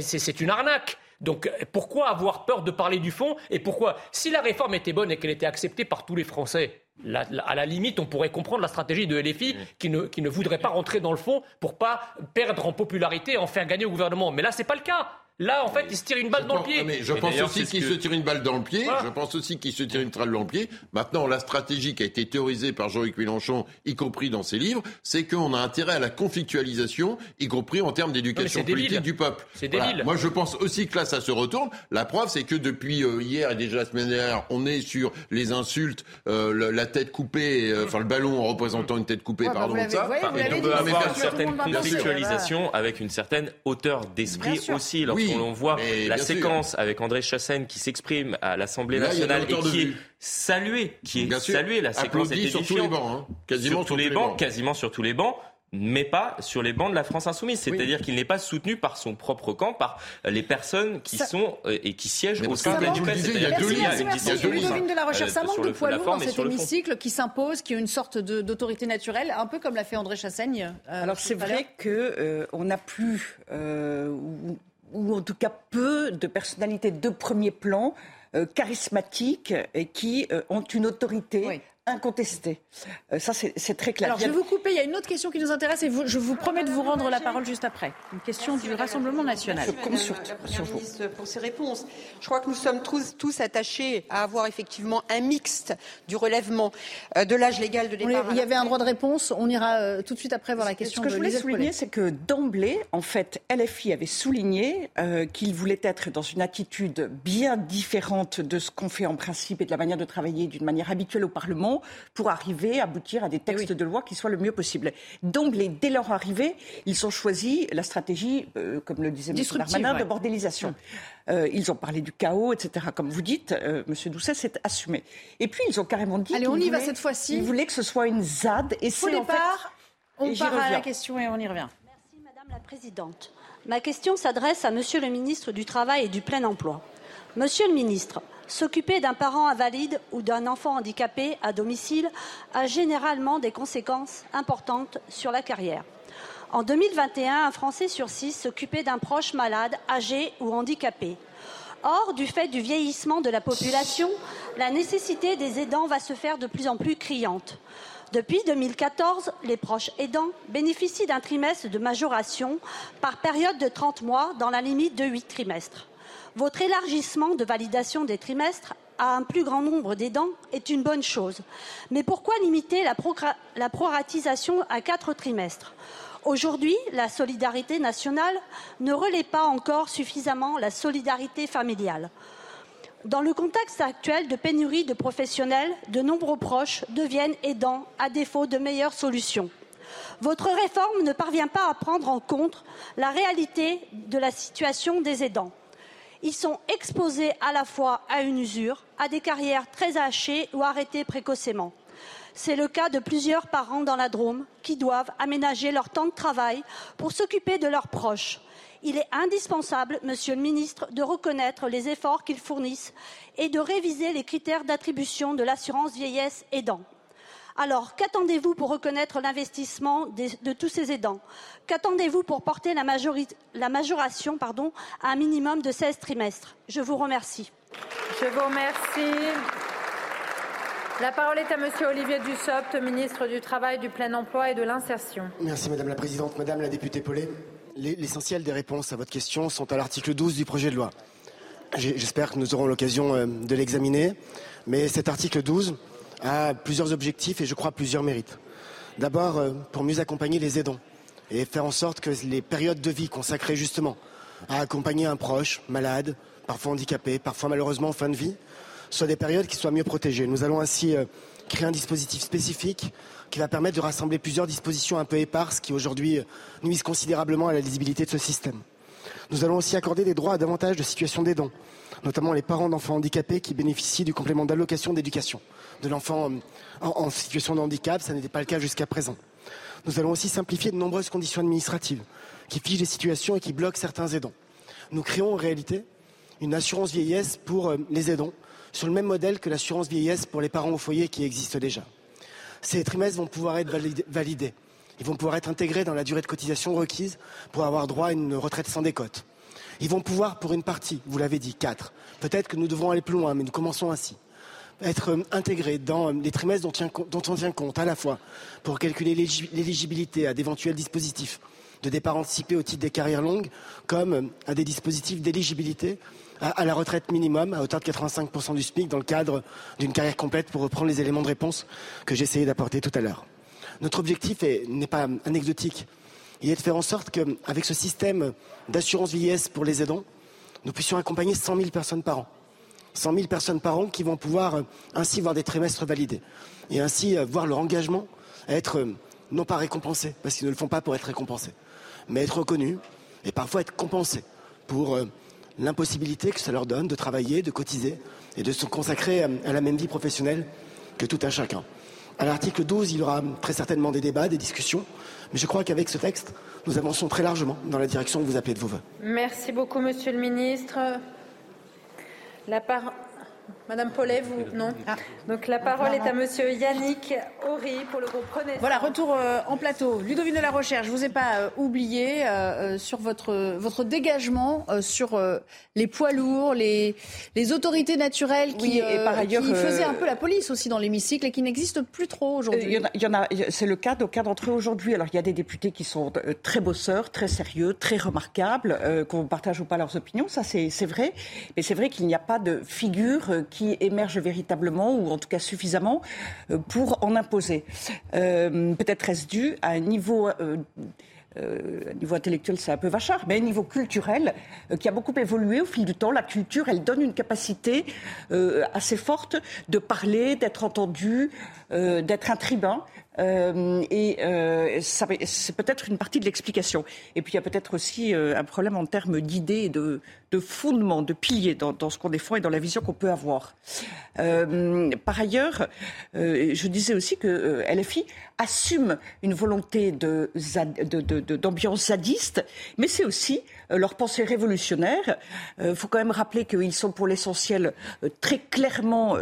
c'est une arnaque. Donc pourquoi avoir peur de parler du fond Et pourquoi, si la réforme était bonne et qu'elle était acceptée par tous les Français, à la limite, on pourrait comprendre la stratégie de LFI qui ne, qui ne voudrait pas rentrer dans le fond pour pas perdre en popularité et en faire gagner au gouvernement. Mais là, c'est pas le cas. Là, en fait, il se tire une balle dans le pied. Mais je pense aussi qu'il se tire une balle dans le pied. Je pense aussi qu'il se tire une balle dans le pied. Maintenant, la stratégie qui a été théorisée par Jean-Luc Mélenchon, y compris dans ses livres, c'est qu'on a intérêt à la conflictualisation, y compris en termes d'éducation politique du peuple. C'est débile. Moi, je pense aussi que là, ça se retourne. La preuve, c'est que depuis euh, hier et déjà la semaine dernière, on est sur les insultes, euh, la tête coupée, euh, enfin le ballon en représentant une tête coupée, pardon, bah, ça. et on peut avoir une certaine conflictualisation avec une certaine hauteur d'esprit aussi lorsqu'on voit la séquence avec André Chassaigne qui s'exprime à l'Assemblée nationale et qui est salué, qui est salué, la séquence est sur tous les bancs, hein. quasiment sur tous les bancs, quasiment sur tous les bancs mais pas sur les bancs de la France insoumise. C'est-à-dire qu'il n'est pas soutenu par son propre camp, par les personnes qui sont euh, et qui siègent au sein de la Il y a deux lignes. de la recherche. Ça manque de poids lourd dans cet hémicycle qui s'impose, qui a une sorte d'autorité naturelle, un peu comme l'a fait André Chassaigne. Euh, Alors c'est vrai qu'on euh, n'a plus ou en tout cas peu de personnalités de premier plan euh, charismatiques et qui euh, ont une autorité incontesté. Euh, ça, c'est très clair. Alors, je vais vous couper. Il y a une autre question qui nous intéresse et je vous promets de vous rendre la parole juste après. Une question du Rassemblement national. Je compte sur, sur vous. Pour ces réponses. Je crois que nous sommes tous, tous, attachés à avoir effectivement un mixte du relèvement euh, de l'âge légal de départ. Il y avait un droit de réponse. On ira euh, tout de suite après voir la question. Ce que je voulais souligner, c'est que d'emblée, en fait, LFI avait souligné qu'il voulait être dans une attitude bien différente de ce qu'on fait en principe et de la manière de travailler d'une manière habituelle au Parlement pour arriver à aboutir à des eh textes de loi qui soient le mieux possible. Donc, dès leur arrivée, ils ont choisi la stratégie, euh, comme le disait M. Darmanin, de bordélisation. Euh, ils ont parlé du chaos, etc. Comme vous dites, euh, M. Doucet s'est assumé. Et puis, ils ont carrément dit Allez, on y va cette fois-ci. Ils voulaient que ce soit une ZAD. Et c'est départ, on part à la question et on y revient. Merci, Madame la Présidente. Ma question s'adresse à Monsieur le ministre du Travail et du Plein Emploi. Monsieur le ministre, S'occuper d'un parent invalide ou d'un enfant handicapé à domicile a généralement des conséquences importantes sur la carrière. En 2021, un Français sur six s'occupait d'un proche malade, âgé ou handicapé. Or, du fait du vieillissement de la population, la nécessité des aidants va se faire de plus en plus criante. Depuis 2014, les proches aidants bénéficient d'un trimestre de majoration par période de 30 mois dans la limite de 8 trimestres. Votre élargissement de validation des trimestres à un plus grand nombre d'aidants est une bonne chose. Mais pourquoi limiter la, proratisation à quatre trimestres? Aujourd'hui, la solidarité nationale ne relaie pas encore suffisamment la solidarité familiale. Dans le contexte actuel de pénurie de professionnels, de nombreux proches deviennent aidants à défaut de meilleures solutions. Votre réforme ne parvient pas à prendre en compte la réalité de la situation des aidants ils sont exposés à la fois à une usure, à des carrières très hachées ou arrêtées précocement. C'est le cas de plusieurs parents dans la Drôme qui doivent aménager leur temps de travail pour s'occuper de leurs proches. Il est indispensable, Monsieur le Ministre, de reconnaître les efforts qu'ils fournissent et de réviser les critères d'attribution de l'assurance vieillesse aidant. Alors, qu'attendez-vous pour reconnaître l'investissement de tous ces aidants? Qu'attendez-vous pour porter la, majoration pardon, à un minimum de 16 trimestres? Je vous remercie. Je vous remercie. La parole est à Monsieur Olivier Dussopt, ministre du Travail, du Plein Emploi et de l'Insertion. Merci Madame la Présidente. Madame la députée Paulet, l'essentiel des réponses à votre question sont à l'article 12 du projet de loi. J'espère que nous aurons l'occasion euh, de l'examiner. Mais cet article 12 a plusieurs objectifs et je crois plusieurs mérites. D'abord, euh, pour mieux accompagner les aidants et faire en sorte que les périodes de vie consacrées justement à accompagner un proche malade, parfois handicapé, parfois malheureusement en fin de vie, soient des périodes qui soient mieux protégées. Nous allons ainsi euh, créer un dispositif spécifique qui va permettre de rassembler plusieurs dispositions un peu éparses qui aujourd'hui nuisent considérablement à la lisibilité de ce système. Nous allons aussi accorder des droits à davantage de situations d'aidants, notamment les parents d'enfants handicapés qui bénéficient du complément d'allocation d'éducation de l'enfant en, en situation de handicap. Ça n'était pas le cas jusqu'à présent. Nous allons aussi simplifier de nombreuses conditions administratives qui figent les situations et qui bloquent certains aidants. Nous créons en réalité une assurance vieillesse pour euh, les aidants sur le même modèle que l'assurance vieillesse pour les parents au foyer qui existe déjà. Ces trimestres vont pouvoir être validés. Ils vont pouvoir être intégrés dans la durée de cotisation requise pour avoir droit à une retraite sans décote. Ils vont pouvoir, pour une partie, vous l'avez dit, quatre. Peut-être que nous devons aller plus loin, mais nous commençons ainsi être euh, intégrés dans euh, les trimestres dont, on tient compte à la fois pour calculer l'éligibilité à d'éventuels dispositifs de départ anticipé au titre des carrières longues, comme euh, à des dispositifs d'éligibilité à, la retraite minimum à hauteur de 85% du SMIC dans le cadre d'une carrière complète pour reprendre les éléments de réponse que essayé d'apporter tout à l'heure. Notre objectif n'est pas anecdotique. Il est de faire en sorte qu'avec ce système d'assurance vieillesse pour les aidants, nous puissions accompagner 100 000 personnes par an. 100 000 personnes par an qui vont pouvoir euh, ainsi voir des trimestres validés et ainsi euh, voir leur engagement être non pas récompensé, parce qu'ils ne le font pas pour être récompensés, mais être reconnus et parfois être compensés pour l'impossibilité que ça leur donne de travailler, de cotiser et de se consacrer à la même vie professionnelle que tout un chacun. À l'article 12, il y aura très certainement des débats, des discussions, mais je crois qu'avec ce texte, nous avançons très largement dans la direction que vous appelez de vos voeux. Merci beaucoup, Monsieur le Ministre. La parole. Madame Paulet, vous non ah. Donc la parole est à Monsieur Yannick Horry pour le groupe Renaissance. Voilà, retour euh, en plateau. Ludovine de la Recherche, je vous ai pas euh, oublié euh, sur votre votre dégagement sur les poids lourds, les les autorités naturelles qui, et par ailleurs, qui faisaient un peu la police aussi dans l'hémicycle et qui n'existent plus trop aujourd'hui. Il y en a, c'est le cas d'aucun d'entre eux aujourd'hui. Alors il y a des députés qui sont très bosseurs, très sérieux, très remarquables, qu'on partage ou pas leurs opinions, ça c'est vrai. Mais c'est vrai qu'il n'y a pas de figure qui émerge véritablement, ou en tout cas suffisamment, euh, pour en imposer. Euh, peut-être est-ce dû à un. Euh, niveau intellectuel, c'est un peu vachard, mais un niveau culturel qui a beaucoup évolué au fil du temps. La culture, elle donne une capacité assez forte de parler, d'être entendu, d'être un tribun. Euh, et euh, c'est peut-être une partie de l'explication. Et puis il y a peut-être aussi euh, un problème en termes d'idées de, de fondements, de piliers dans, ce qu'on défend et dans la vision qu'on peut avoir. par ailleurs, je disais aussi que LFI assume une volonté d'ambiance zadiste, mais c'est aussi leur pensée révolutionnaire. Il faut quand même rappeler qu'ils sont pour l'essentiel très clairement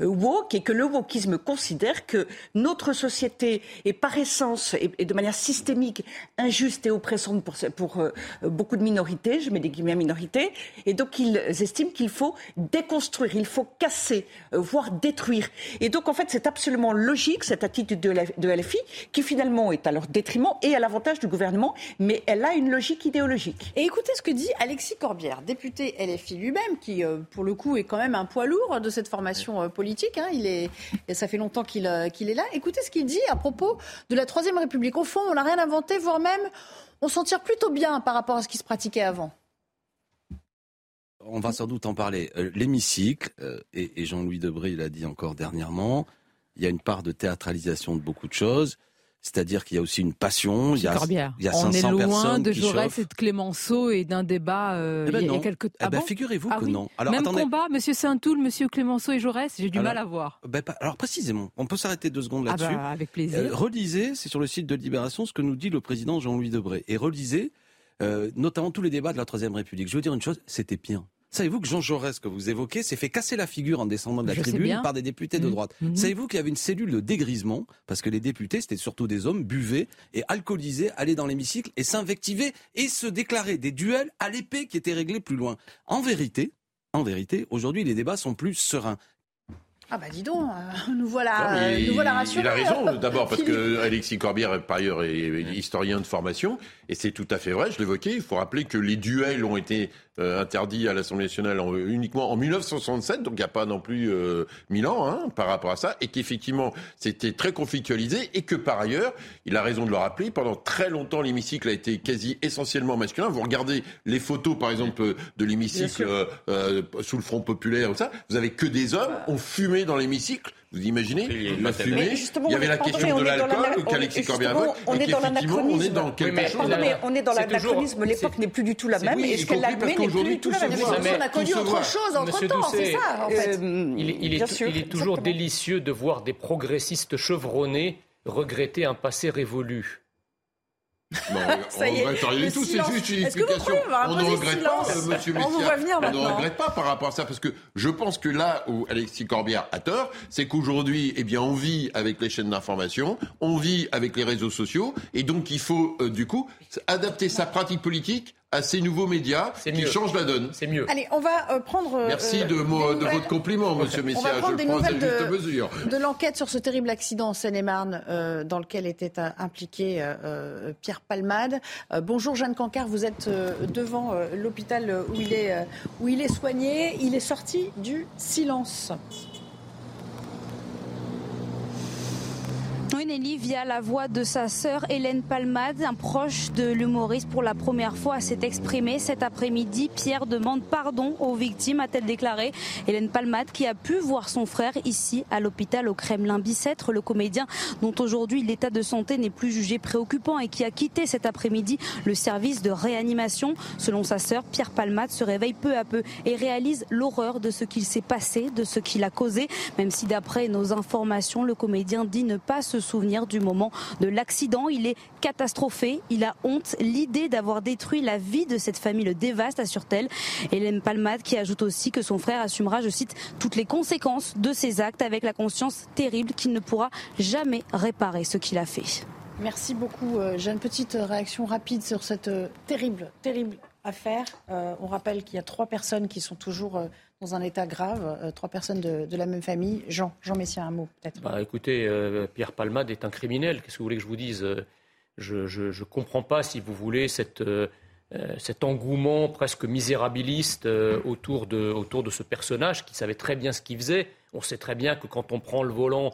woke et que le wokisme considère que notre société est par essence et, de manière systémique injuste et oppressante pour, pour euh, beaucoup de minorités, je mets des guillemets à minorités, et donc ils estiment qu'il faut déconstruire, il faut casser, euh, voire détruire. Et donc en fait c'est absolument logique cette attitude de, de LFI qui finalement est à leur détriment et à l'avantage du gouvernement, mais elle a une logique idéologique. Et écoutez ce que dit Alexis Corbière, député LFI lui-même, qui euh, pour le coup est quand même un poids lourd de cette formation politique. Hein. il est, ça fait longtemps qu'il qu'il est là. Écoutez ce qu'il dit à propos de la Troisième République. Au fond, on n'a rien inventé, voire même on s'en tire plutôt bien par rapport à ce qui se pratiquait avant. On va sans doute en parler. Euh, l'hémicycle, euh, et, Jean-Louis Debré l'a dit encore dernièrement, il y a une part de théâtralisation de beaucoup de choses. C'est-à-dire qu'il y a aussi une passion. Il y a, il y a 500 On est loin de Jaurès et de Clémenceau et d'un débat euh, eh ben il, y a, quelques eh ben, Figurez-vous ah que non. Alors, Même combat, Monsieur Saint-Toul, Monsieur Clémenceau et Jaurès, j'ai du mal à voir. Ben, alors précisément, on peut s'arrêter deux secondes ah là-dessus. bah, avec plaisir. Euh, relisez, c'est sur le site de Libération, ce que nous dit le président Jean-Louis Debré. Et relisez euh, notamment tous les débats de la Troisième République. Je veux dire une chose, c'était pire. Savez-vous que Jean Jaurès, que vous évoquez, s'est fait casser la figure en descendant de la tribune par des députés de mmh. droite mmh. Savez-vous qu'il y avait une cellule de dégrisement Parce que les députés, c'était surtout des hommes, buvaient et alcoolisés, allaient dans l'hémicycle et s'invectivaient et se déclaraient des duels à l'épée qui étaient réglés plus loin. En vérité, en vérité, aujourd'hui, les débats sont plus sereins. Ah bah dis donc, euh, nous voilà, nous voilà rassurés. Il a raison, d'abord parce que Alexis Corbière, par ailleurs, est historien de formation, et c'est tout à fait vrai, je l'évoquais, il faut rappeler que les duels ont été euh, interdit à l'Assemblée nationale uniquement en 1967, donc il n'y a pas non plus euh, mille ans hein, par rapport à ça, et qu'effectivement c'était très conflictualisé, et que par ailleurs, il a raison de le rappeler, pendant très longtemps l'hémicycle a été quasi essentiellement masculin. Vous regardez les photos par exemple de l'hémicycle euh, sous le Front populaire, ou ça, vous avez que des hommes, on fumait dans l'hémicycle, Vous imaginez Il La fumée, il y avait la question de l'alcool qu'Alexis Corbière On est dans l'anachronisme. On est dans quelque chose. Pardon, mais on est dans l'anachronisme. L'époque n'est plus du tout la même. Oui, Et ce qu'elle a n'est plus du tout la même. on a connu autre chose entre temps, c'est ça, en fait. Euh, Il, est- toujours délicieux de voir des progressistes chevronnés regretter un passé révolu. Non, on ne regrette rien le du tout, c'est silence. juste une Est-ce que vous explication. pouvez me On ne rappeler regrette silence pas, euh, monsieur On vous Messia. voit venir On ne regrette pas par rapport à ça, parce que je pense que là où Alexis Corbière a tort, c'est qu'aujourd'hui, eh bien, on vit avec les chaînes d'information, on vit avec les réseaux sociaux, et donc il faut, euh, du coup, adapter sa pratique politique à ces nouveaux médias qui mieux. changent la donne. C'est mieux. Allez, on va euh, prendre. euh, Merci de, mo- votre compliment, monsieur On Messia. va prendre Je des prends cette nouvelles juste de, mesure. de l'enquête sur ce terrible accident en Seine-et-Marne euh, dans lequel était impliqué Pierre Palmade. Euh, bonjour Jeanne Cancard, vous êtes euh, devant euh, l'hôpital où, il est, euh, où il est soigné. Il est sorti du silence. Nelly, via la voix de sa sœur Hélène Palmade, un proche de l'humoriste pour la première fois s'est exprimé cet après-midi. Pierre demande pardon aux victimes, a-t-elle déclaré. Hélène Palmade qui a pu voir son frère ici à l'hôpital au Kremlin-Bicêtre, le comédien dont aujourd'hui l'état de santé n'est plus jugé préoccupant et qui a quitté cet après-midi le service de réanimation. Selon sa sœur, Pierre Palmade se réveille peu à peu et réalise l'horreur de ce qu'il s'est passé, de ce qu'il a causé, même si d'après nos informations, le comédien dit ne pas se souvenir du moment de l'accident. Il est catastrophé, il a honte. L'idée d'avoir détruit la vie de cette famille le dévaste, assure-t-elle. Hélène Palmade qui ajoute aussi que son frère assumera, je cite, toutes les conséquences de ses actes avec la conscience terrible qu'il ne pourra jamais réparer ce qu'il a fait. Merci beaucoup. Euh, J'ai une petite réaction rapide sur cette euh, terrible, terrible affaire. Euh, on rappelle qu'il y a trois personnes qui sont toujours euh, dans un état grave, euh, trois personnes de, la même famille. Jean, Jean Messia, un mot peut-être. Bah, écoutez, euh, Pierre Palmade est un criminel. Qu'est-ce que vous voulez que je vous dise? Je ne comprends pas, si vous voulez, euh, cet engouement presque misérabiliste autour, de, autour de ce personnage qui savait très bien ce qu'il faisait. On sait très bien que quand on prend le volant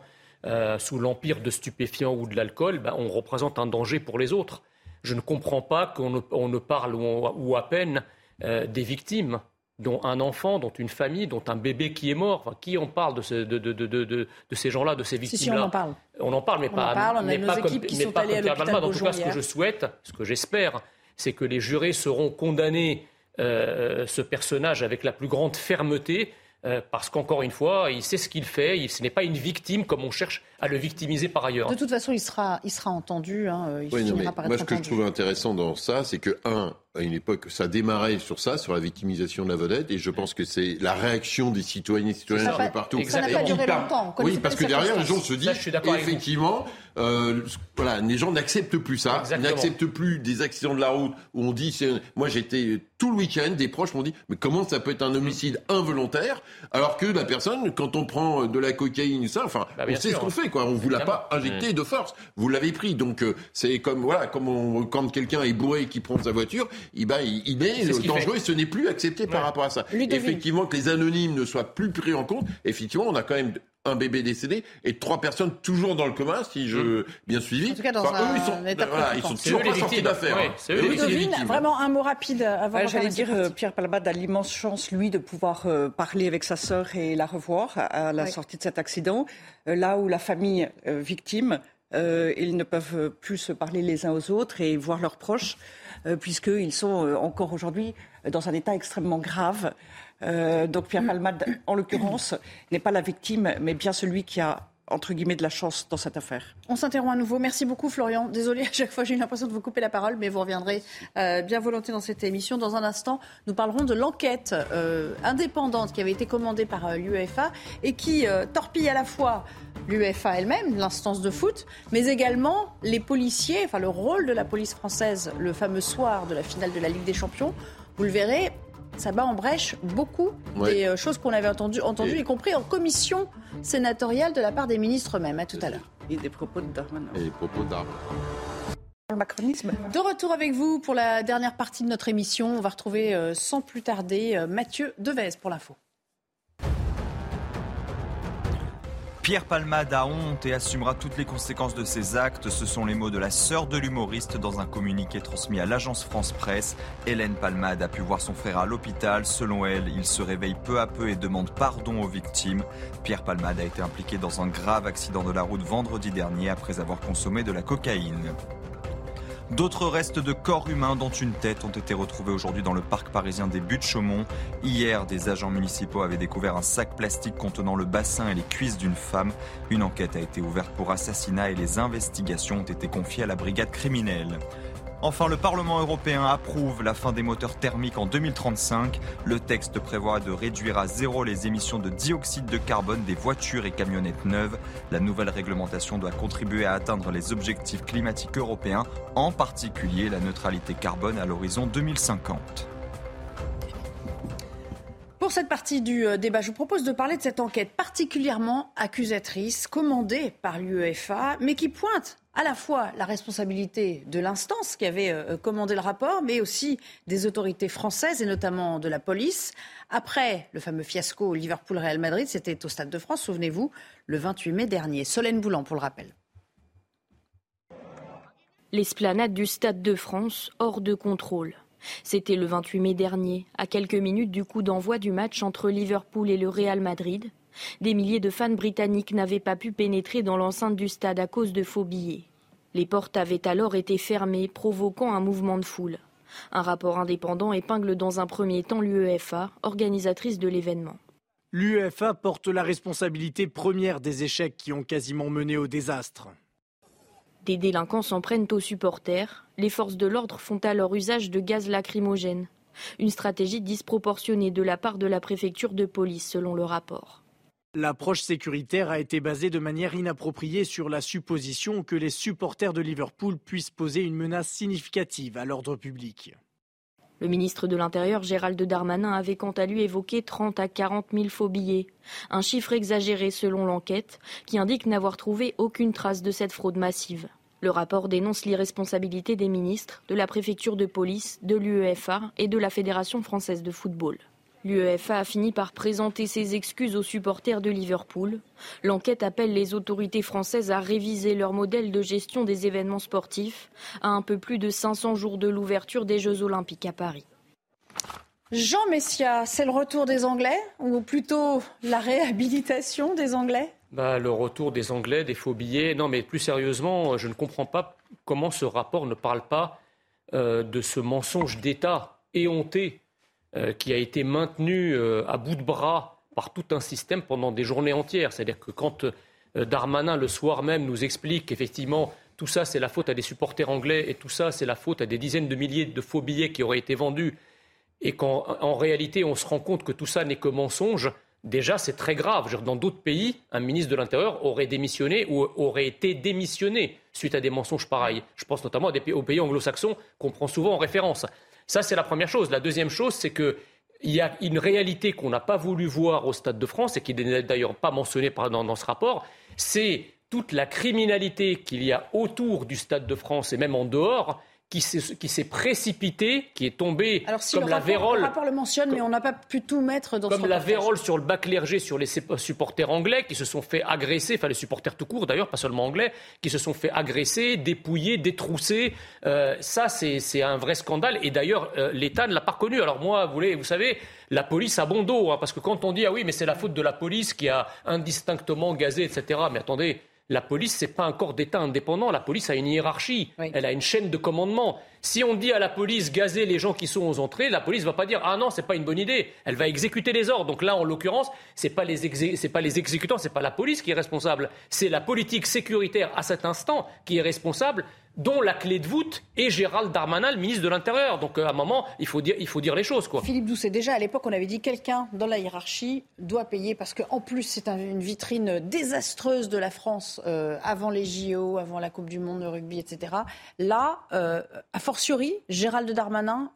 sous l'empire de stupéfiants ou de l'alcool, ben, on représente un danger pour les autres. Je ne comprends pas qu'on ne, parle ou, à peine des victimes dont un enfant, dont une famille, dont un bébé qui est mort. Enfin, qui en parle de, ce- de, de, de, de, de- de ces gens-là, de ces Si, si, victimes-là on en parle. On en parle, mais On pas, en parle, on a mais nos pas équipes comme, qui mais sont pas allées comme à Pierre Palmade. En tout cas, ce que je souhaite, ce que j'espère, c'est que les jurés seront condamnés euh, ce personnage avec la plus grande fermeté. euh, parce qu'encore une fois, il sait ce qu'il fait. Il, ce n'est pas une victime comme on cherche à le victimiser par ailleurs. De toute façon, il sera, il sera entendu. hein, Il Oui, non, finira mais par moi, être ce que je trouvais intéressant dans ça, c'est que, un, à une époque, ça démarrait sur ça, sur la victimisation de la vedette, et je pense que c'est la réaction des citoyennes et citoyens Ça partout. ça n'a pas duré longtemps, Oui, parce que derrière, les gens se disent, effectivement, euh, voilà, les gens n'acceptent plus ça, Exactement. n'acceptent plus des accidents de la route où on dit, c'est- moi j'étais tout le week-end, des proches m'ont dit, mais comment ça peut être un homicide involontaire, alors que la personne, quand on prend de la cocaïne, ça, enfin, Bah, on sait sûr. ce qu'on fait, quoi, on vous l'a pas injecté de force, vous l'avez pris, donc euh, c'est comme, voilà, comme on- quand quelqu'un est bourré et qui prend sa voiture, il, bah, il, il est, qu'il dangereux fait. et ce n'est plus accepté par rapport à ça. Ludovine. Effectivement, que les anonymes ne soient plus pris en compte, effectivement, on a quand même un bébé décédé et trois personnes toujours dans le coma, si je bien suivi. En tout cas, dans Enfin, un eux, ils sont, état voilà, ils sont toujours pas sortis d'affaires. Hein. Ludovine, vraiment un mot rapide avant Ouais, de J'allais dire, Christine. euh, Pierre Palmade a l'immense chance, lui, de pouvoir euh, parler avec sa sœur et la revoir à, la Oui. sortie de cet accident. Euh, là où la famille euh, victime, euh, ils ne peuvent plus se parler les uns aux autres et voir leurs proches, euh, puisqu'ils sont euh, encore aujourd'hui dans un état extrêmement grave. Euh, donc Pierre Palmade, en l'occurrence, n'est pas la victime, mais bien celui qui a, entre guillemets, de la chance dans cette affaire. On s'interrompt à nouveau. Merci beaucoup, Florian. Désolée, à chaque fois, j'ai eu l'impression de vous couper la parole, mais vous reviendrez euh, bien volontiers dans cette émission. Dans un instant, nous parlerons de l'enquête euh, indépendante qui avait été commandée par euh, l'UEFA et qui torpille à la fois l'UEFA elle-même, l'instance de foot, mais également les policiers, enfin le rôle de la police française le fameux soir de la finale de la Ligue des Champions. Vous le verrez, ça bat en brèche beaucoup Ouais. des euh, choses qu'on avait entendues, Et- y compris en commission sénatoriale de la part des ministres eux-mêmes. À tout à l'heure. Et des propos de Darmanin. Et les propos d'armes. Le macronisme. De retour avec vous pour la dernière partie de notre émission. On va retrouver euh, sans plus tarder euh, Mathieu Devez pour l'info. Pierre Palmade a honte et assumera toutes les conséquences de ses actes. Ce sont les mots de la sœur de l'humoriste dans un communiqué transmis à l'agence France Presse. Hélène Palmade a pu voir son frère à l'hôpital. Selon elle, il se réveille peu à peu et demande pardon aux victimes. Pierre Palmade a été impliqué dans un grave accident de la route vendredi dernier après avoir consommé de la cocaïne. D'autres restes de corps humains, dont une tête, ont été retrouvés aujourd'hui dans le parc parisien des Buttes-Chaumont. Hier, des agents municipaux avaient découvert un sac plastique contenant le bassin et les cuisses d'une femme. Une enquête a été ouverte pour assassinat et les investigations ont été confiées à la brigade criminelle. Enfin, le Parlement européen approuve la fin des moteurs thermiques en 2035. Le texte prévoit de réduire à zéro les émissions de dioxyde de carbone des voitures et camionnettes neuves. La nouvelle réglementation doit contribuer à atteindre les objectifs climatiques européens, en particulier la neutralité carbone à l'horizon 2050. Pour cette partie du euh, débat, je vous propose de parler de cette enquête particulièrement accusatrice, commandée par l'UEFA, mais qui pointe à la fois la responsabilité de l'instance qui avait euh, commandé le rapport, mais aussi des autorités françaises et notamment de la police. Après le fameux fiasco Liverpool-Real Madrid, c'était au Stade de France, souvenez-vous, le 28 mai dernier. Solène Boulan pour le rappel. L'esplanade du Stade de France hors de contrôle. C'était le 28 mai dernier, à quelques minutes du coup d'envoi du match entre Liverpool et le Real Madrid. Des milliers de fans britanniques n'avaient pas pu pénétrer dans l'enceinte du stade à cause de faux billets. Les portes avaient alors été fermées, provoquant un mouvement de foule. Un rapport indépendant épingle dans un premier temps l'UEFA, organisatrice de l'événement. L'UEFA porte la responsabilité première des échecs qui ont quasiment mené au désastre. Des délinquants s'en prennent aux supporters. Les forces de l'ordre font alors usage de gaz lacrymogène. Une stratégie disproportionnée de la part de la préfecture de police, selon le rapport. L'approche sécuritaire a été basée de manière inappropriée sur la supposition que les supporters de Liverpool puissent poser une menace significative à l'ordre public. Le ministre de l'Intérieur, Gérald Darmanin, avait quant à lui évoqué 30 à 40 000 faux billets, un chiffre exagéré selon l'enquête, qui indique n'avoir trouvé aucune trace de cette fraude massive. Le rapport dénonce l'irresponsabilité des ministres, de la préfecture de police, de l'UEFA et de la Fédération française de football. L'UEFA a fini par présenter ses excuses aux supporters de Liverpool. L'enquête appelle les autorités françaises à réviser leur modèle de gestion des événements sportifs à un peu plus de 500 jours de l'ouverture des Jeux olympiques à Paris. Jean Messia, c'est le retour des Anglais ou plutôt la réhabilitation des Anglais? Bah, Le retour des Anglais, des faux billets. Non, mais plus sérieusement, je ne comprends pas comment ce rapport ne parle pas euh, de ce mensonge d'État éhonté euh, qui a été maintenu euh, à bout de bras par tout un système pendant des journées entières. C'est-à-dire que quand euh, Darmanin, le soir même, nous explique qu'effectivement, tout ça, c'est la faute à des supporters anglais et tout ça, c'est la faute à des dizaines de milliers de faux billets qui auraient été vendus et qu'en réalité, on se rend compte que tout ça n'est que mensonge, déjà, c'est très grave. Dans d'autres pays, un ministre de l'Intérieur aurait démissionné ou aurait été démissionné suite à des mensonges pareils. Je pense notamment aux pays anglo-saxons qu'on prend souvent en référence. Ça, c'est la première chose. La deuxième chose, c'est qu'il y a une réalité qu'on n'a pas voulu voir au Stade de France et qui n'est d'ailleurs pas mentionnée dans, dans ce rapport, c'est toute la criminalité qu'il y a autour du Stade de France et même en dehors qui s'est précipité, qui est tombé comme la vérole. Le rapport le mentionne, mais on n'a pas pu tout mettre dans Comme la vérole sur le bas clergé sur les supporters anglais qui se sont fait agresser, enfin les supporters tout court d'ailleurs, pas seulement anglais, qui se sont fait agresser, dépouiller, détrousser. Euh, ça, c'est un vrai scandale. Et d'ailleurs, euh, l'État ne l'a pas reconnu. Alors moi, vous, vous savez, la police a bon dos, hein, parce que quand on dit ah oui, mais c'est la faute de la police qui a indistinctement gazé, etc. Mais attendez, la police, ce n'est pas un corps d'État indépendant. La police a une hiérarchie. Elle a une chaîne de commandement. Si on dit à la police gazer les gens qui sont aux entrées, la police va pas dire ah non, ce n'est pas une bonne idée. Elle va exécuter les ordres. Donc là, en l'occurrence, ce n'est pas, les pas les exécutants, ce n'est pas la police qui est responsable. C'est la politique sécuritaire à cet instant qui est responsable dont la clé de voûte est Gérald Darmanin, le ministre de l'Intérieur. Donc euh, à un moment, il faut dire, il faut dire les choses. Quoi. Philippe Doucet, déjà à l'époque, on avait dit quelqu'un dans la hiérarchie doit payer parce qu'en plus, c'est une vitrine désastreuse de la France euh, avant les JO, avant la Coupe du Monde de rugby, etc. Là, euh, a fortiori, Gérald Darmanin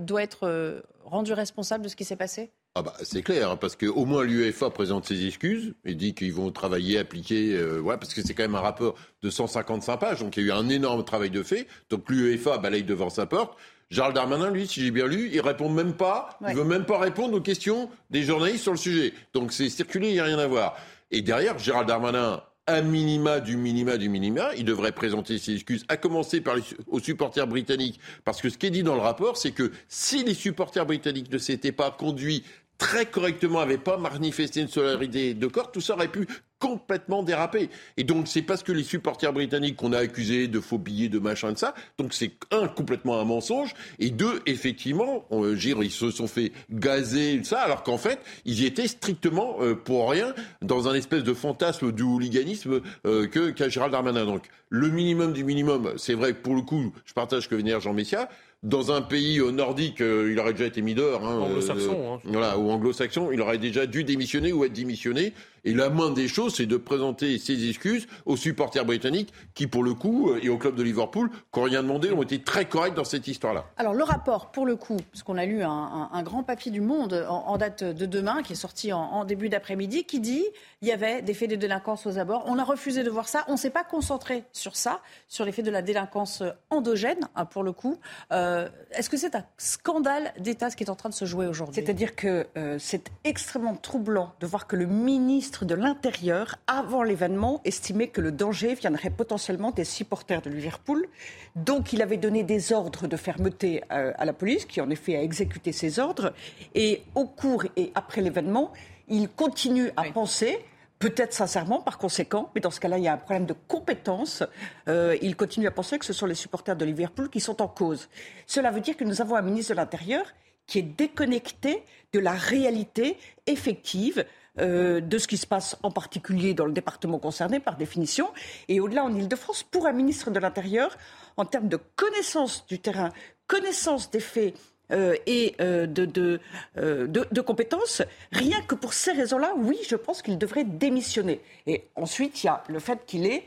doit être rendu responsable de ce qui s'est passé? Ah bah, c'est clair, hein, parce qu'au moins l'UEFA présente ses excuses et dit qu'ils vont travailler, appliquer, euh, parce que c'est quand même un rapport de 155 pages, donc il y a eu un énorme travail de fait. Donc l'UEFA balaye devant sa porte. Gérald Darmanin, lui, si j'ai bien lu, il répond même pas, il veut même pas répondre aux questions des journalistes sur le sujet. Donc c'est circulé, il n'y a rien à voir. Et derrière, Gérald Darmanin un minima du minima du minima, il devrait présenter ses excuses, à commencer par les, aux supporters britanniques. Parce que ce qui est dit dans le rapport, c'est que si les supporters britanniques ne s'étaient pas conduits très correctement, n'avaient pas manifesté une solidarité de corps, tout ça aurait pu complètement dérapé. Et donc, c'est parce que les supporters britanniques qu'on a accusés de faux billets, de machin, de ça. Donc, c'est un, complètement un mensonge. Et deux, effectivement, on, euh, ils se sont fait gazer, ça, alors qu'en fait, ils y étaient strictement euh, pour rien dans un espèce de fantasme du hooliganisme euh, que qu'a Gérald Darmanin. Donc, le minimum du minimum, c'est vrai que pour le coup, je partage que venir Jean Messia dans un pays nordique, il aurait déjà été mis dehors. Hein, anglo-saxon. Hein. Voilà, ou anglo-saxon, il aurait déjà dû démissionner ou être démissionné. Et la moindre des choses, c'est de présenter ses excuses aux supporters britanniques qui, pour le coup, euh, et au club de Liverpool, qui n'ont rien demandé, ont été très corrects dans cette histoire-là. Alors, le rapport, pour le coup, parce qu'on a lu un, grand papier du Monde en, date de demain, qui est sorti en, début d'après-midi, qui dit il y avait des faits de délinquance aux abords. On a refusé de voir ça. On ne s'est pas concentré sur ça, sur les faits de la délinquance endogène, hein, pour le coup. Euh, est-ce que c'est un scandale d'État ce qui est en train de se jouer aujourd'hui? C'est-à-dire que euh, c'est extrêmement troublant de voir que le ministre de l'Intérieur, avant l'événement, estimait que le danger viendrait potentiellement des supporters de Liverpool. Donc il avait donné des ordres de fermeté euh, à la police, qui en effet a exécuté ces ordres. Et au cours et après l'événement, il continue à penser peut-être sincèrement par conséquent, mais dans ce cas-là, il y a un problème de compétence. Euh, il continue à penser que ce sont les supporters de Liverpool qui sont en cause. Cela veut dire que nous avons un ministre de l'Intérieur qui est déconnecté de la réalité effective euh, de ce qui se passe en particulier dans le département concerné par définition. Et au-delà en Ile-de-France, pour un ministre de l'Intérieur, en termes de connaissance du terrain, connaissance des faits, euh, et euh, de, de, compétences. Rien que pour ces raisons-là, oui, je pense qu'il devrait démissionner. Et ensuite, il y a le fait qu'il ait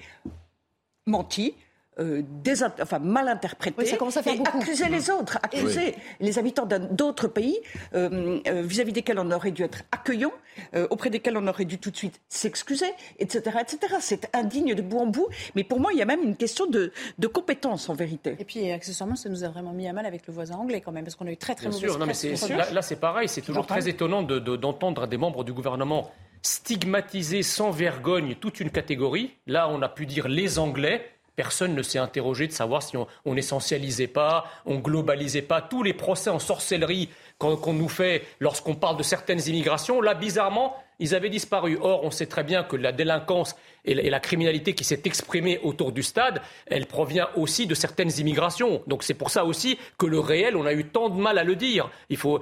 menti, euh, enfin, mal interprété ça commence à faire et beaucoup. accuser les autres, accuser les habitants d'autres pays euh, euh, vis-à-vis desquels on aurait dû être accueillant, auprès desquels on aurait dû tout de suite s'excuser, etc., etc. C'est indigne de bout en bout, mais pour moi, il y a même une question de, de compétence en vérité. Et puis, accessoirement, ça nous a vraiment mis à mal avec le voisin anglais quand même, parce qu'on a eu très très mauvaise presse. là, là c'est pareil, c'est toujours très étonnant d'entendre de, des membres du gouvernement stigmatiser sans vergogne toute une catégorie. Là, on a pu dire les Anglais. Personne ne s'est interrogé de savoir si on, n'essentialisait pas, on globalisait pas tous les procès en sorcellerie qu'on nous fait lorsqu'on parle de certaines immigrations. Là, bizarrement, ils avaient disparu. Or, on sait très bien que la délinquance et la, criminalité qui s'est exprimée autour du stade, elle provient aussi de certaines immigrations. Donc c'est pour ça aussi que le réel, on a eu tant de mal à le dire. Il faut,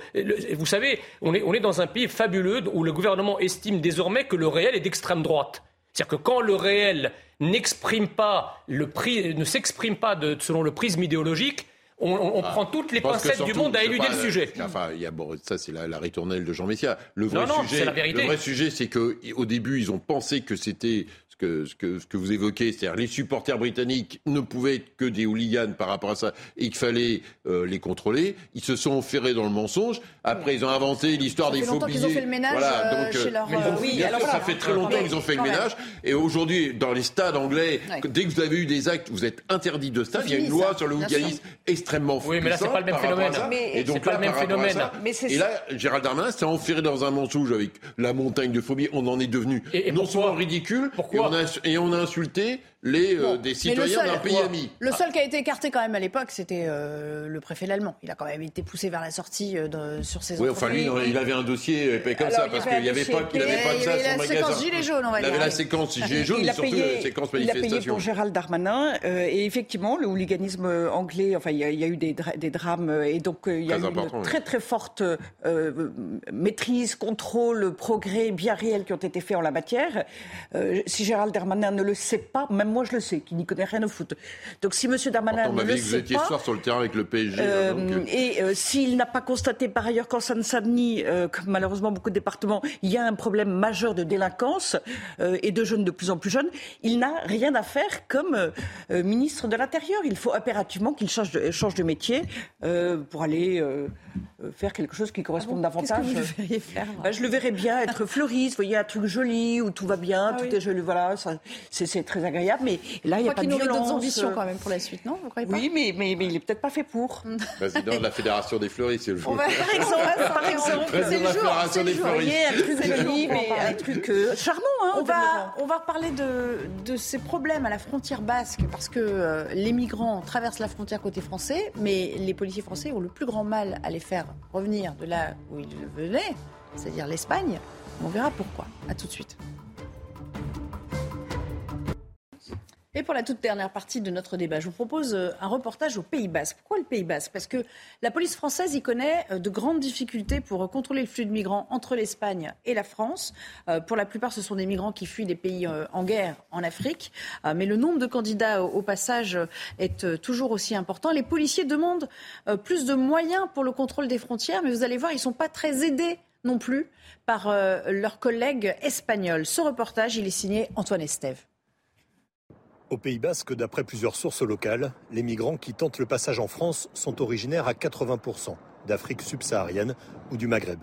vous savez, on est, on est dans un pays fabuleux où le gouvernement estime désormais que le réel est d'extrême droite. C'est-à-dire que quand le réel n'exprime pas le prix, ne s'exprime pas de, selon le prisme idéologique, on, ah, prend toutes les pincettes du monde à éluder le sujet. Enfin, y a, bon, ça c'est la, la, ritournelle de Jean Messia. Le vrai sujet, le vrai sujet, c'est qu'au début, ils ont pensé que c'était ce que, ce que, vous évoquez, c'est-à-dire les supporters britanniques ne pouvaient être que des hooligans par rapport à ça et qu'il fallait euh, les contrôler. Ils se sont ferrés dans le mensonge. Après, ils ont inventé l'histoire des faux billets. Ils ont fait le ménage voilà, euh, donc, chez leur... oui, alors ça fait très longtemps qu'ils ont fait le ménage. Et aujourd'hui, dans les stades anglais, dès que vous avez eu des actes, vous êtes interdit de stade. Il y a une loi sur le hooliganisme extrêmement forte. Oui, mais là, c'est pas le même phénomène. Et donc, pas le même phénomène. Et là, Gérald Darmanin s'est enferré dans un mensonge avec la montagne de phobie. On en est devenu non seulement ridicule, pourquoi et on a insulté les, euh, des citoyens d'un pays ami. Le seul qui a été écarté quand même à l'époque, c'était euh, le préfet l'Allemand. Il a quand même été poussé vers la sortie euh, sur ses Oui, enfin lui, il avait un dossier comme ça, parce qu'il n'y avait pas, qu'il avait pas de ça sur magasin. Il avait la séquence gilet jaune, on va dire. Il avait la séquence gilet jaune, et surtout la séquence manifestation. Il a payé pour Gérald Darmanin, et effectivement, le hooliganisme anglais, enfin, il y, a eu des, des drames, et donc il y a eu une très très forte maîtrise, contrôle, progrès bien réels qui ont été faits en la matière. si Gérald Darmanin ne le sait pas, même moi je le sais, qui n'y connaît rien au foot. Donc si M. Darmanin ne le sait pas... soir sur le terrain avec le PSG. Euh, euh. Et euh, s'il n'a pas constaté par ailleurs qu'en Seine-Saint-Denis, comme malheureusement beaucoup de départements, il y a un problème majeur de délinquance et de jeunes de plus en plus jeunes, il n'a rien à faire comme ministre de l'Intérieur. Il faut impérativement qu'il change de, change de métier pour aller faire quelque chose qui corresponde ah davantage. Que vous le faire bah, Je le verrais bien être fleuriste, vous voyez, un truc joli où tout va bien, ah tout est joli, voilà, c'est très agréable. Mais là, il n'y a pas de violence. d'autres ambitions quand même pour la suite, non Oui, mais, mais, mais il n'est peut-être pas fait pour. Président de la Fédération des fleuristes, c'est le On va, par exemple, par exemple c'est le jour, c'est le jour. un truc joli, mais un truc euh, charmant. Hein, on, va, on va reparler de, de ces problèmes à la frontière basque, parce que euh, les migrants traversent la frontière côté français, mais les policiers français ont le plus grand mal à les faire revenir de là où ils venaient, c'est-à-dire l'Espagne. On verra pourquoi. A tout de suite. Et pour la toute dernière partie de notre débat, je vous propose euh, un reportage au Pays Basque. Pourquoi le Pays Basque? Parce que la police française y connaît euh, de grandes difficultés pour contrôler le flux de migrants entre l'Espagne et la France. Euh, pour la plupart, ce sont des migrants qui fuient des pays en guerre en Afrique. Mais le nombre de candidats au passage est toujours aussi important. Les policiers demandent plus de moyens pour le contrôle des frontières, mais vous allez voir, ils ne sont pas très aidés non plus par leurs collègues espagnols. Ce reportage, il est signé Antoine Estève. Au Pays Basque, d'après plusieurs sources locales, les migrants qui tentent le passage en France sont originaires à 80% d'Afrique subsaharienne ou du Maghreb.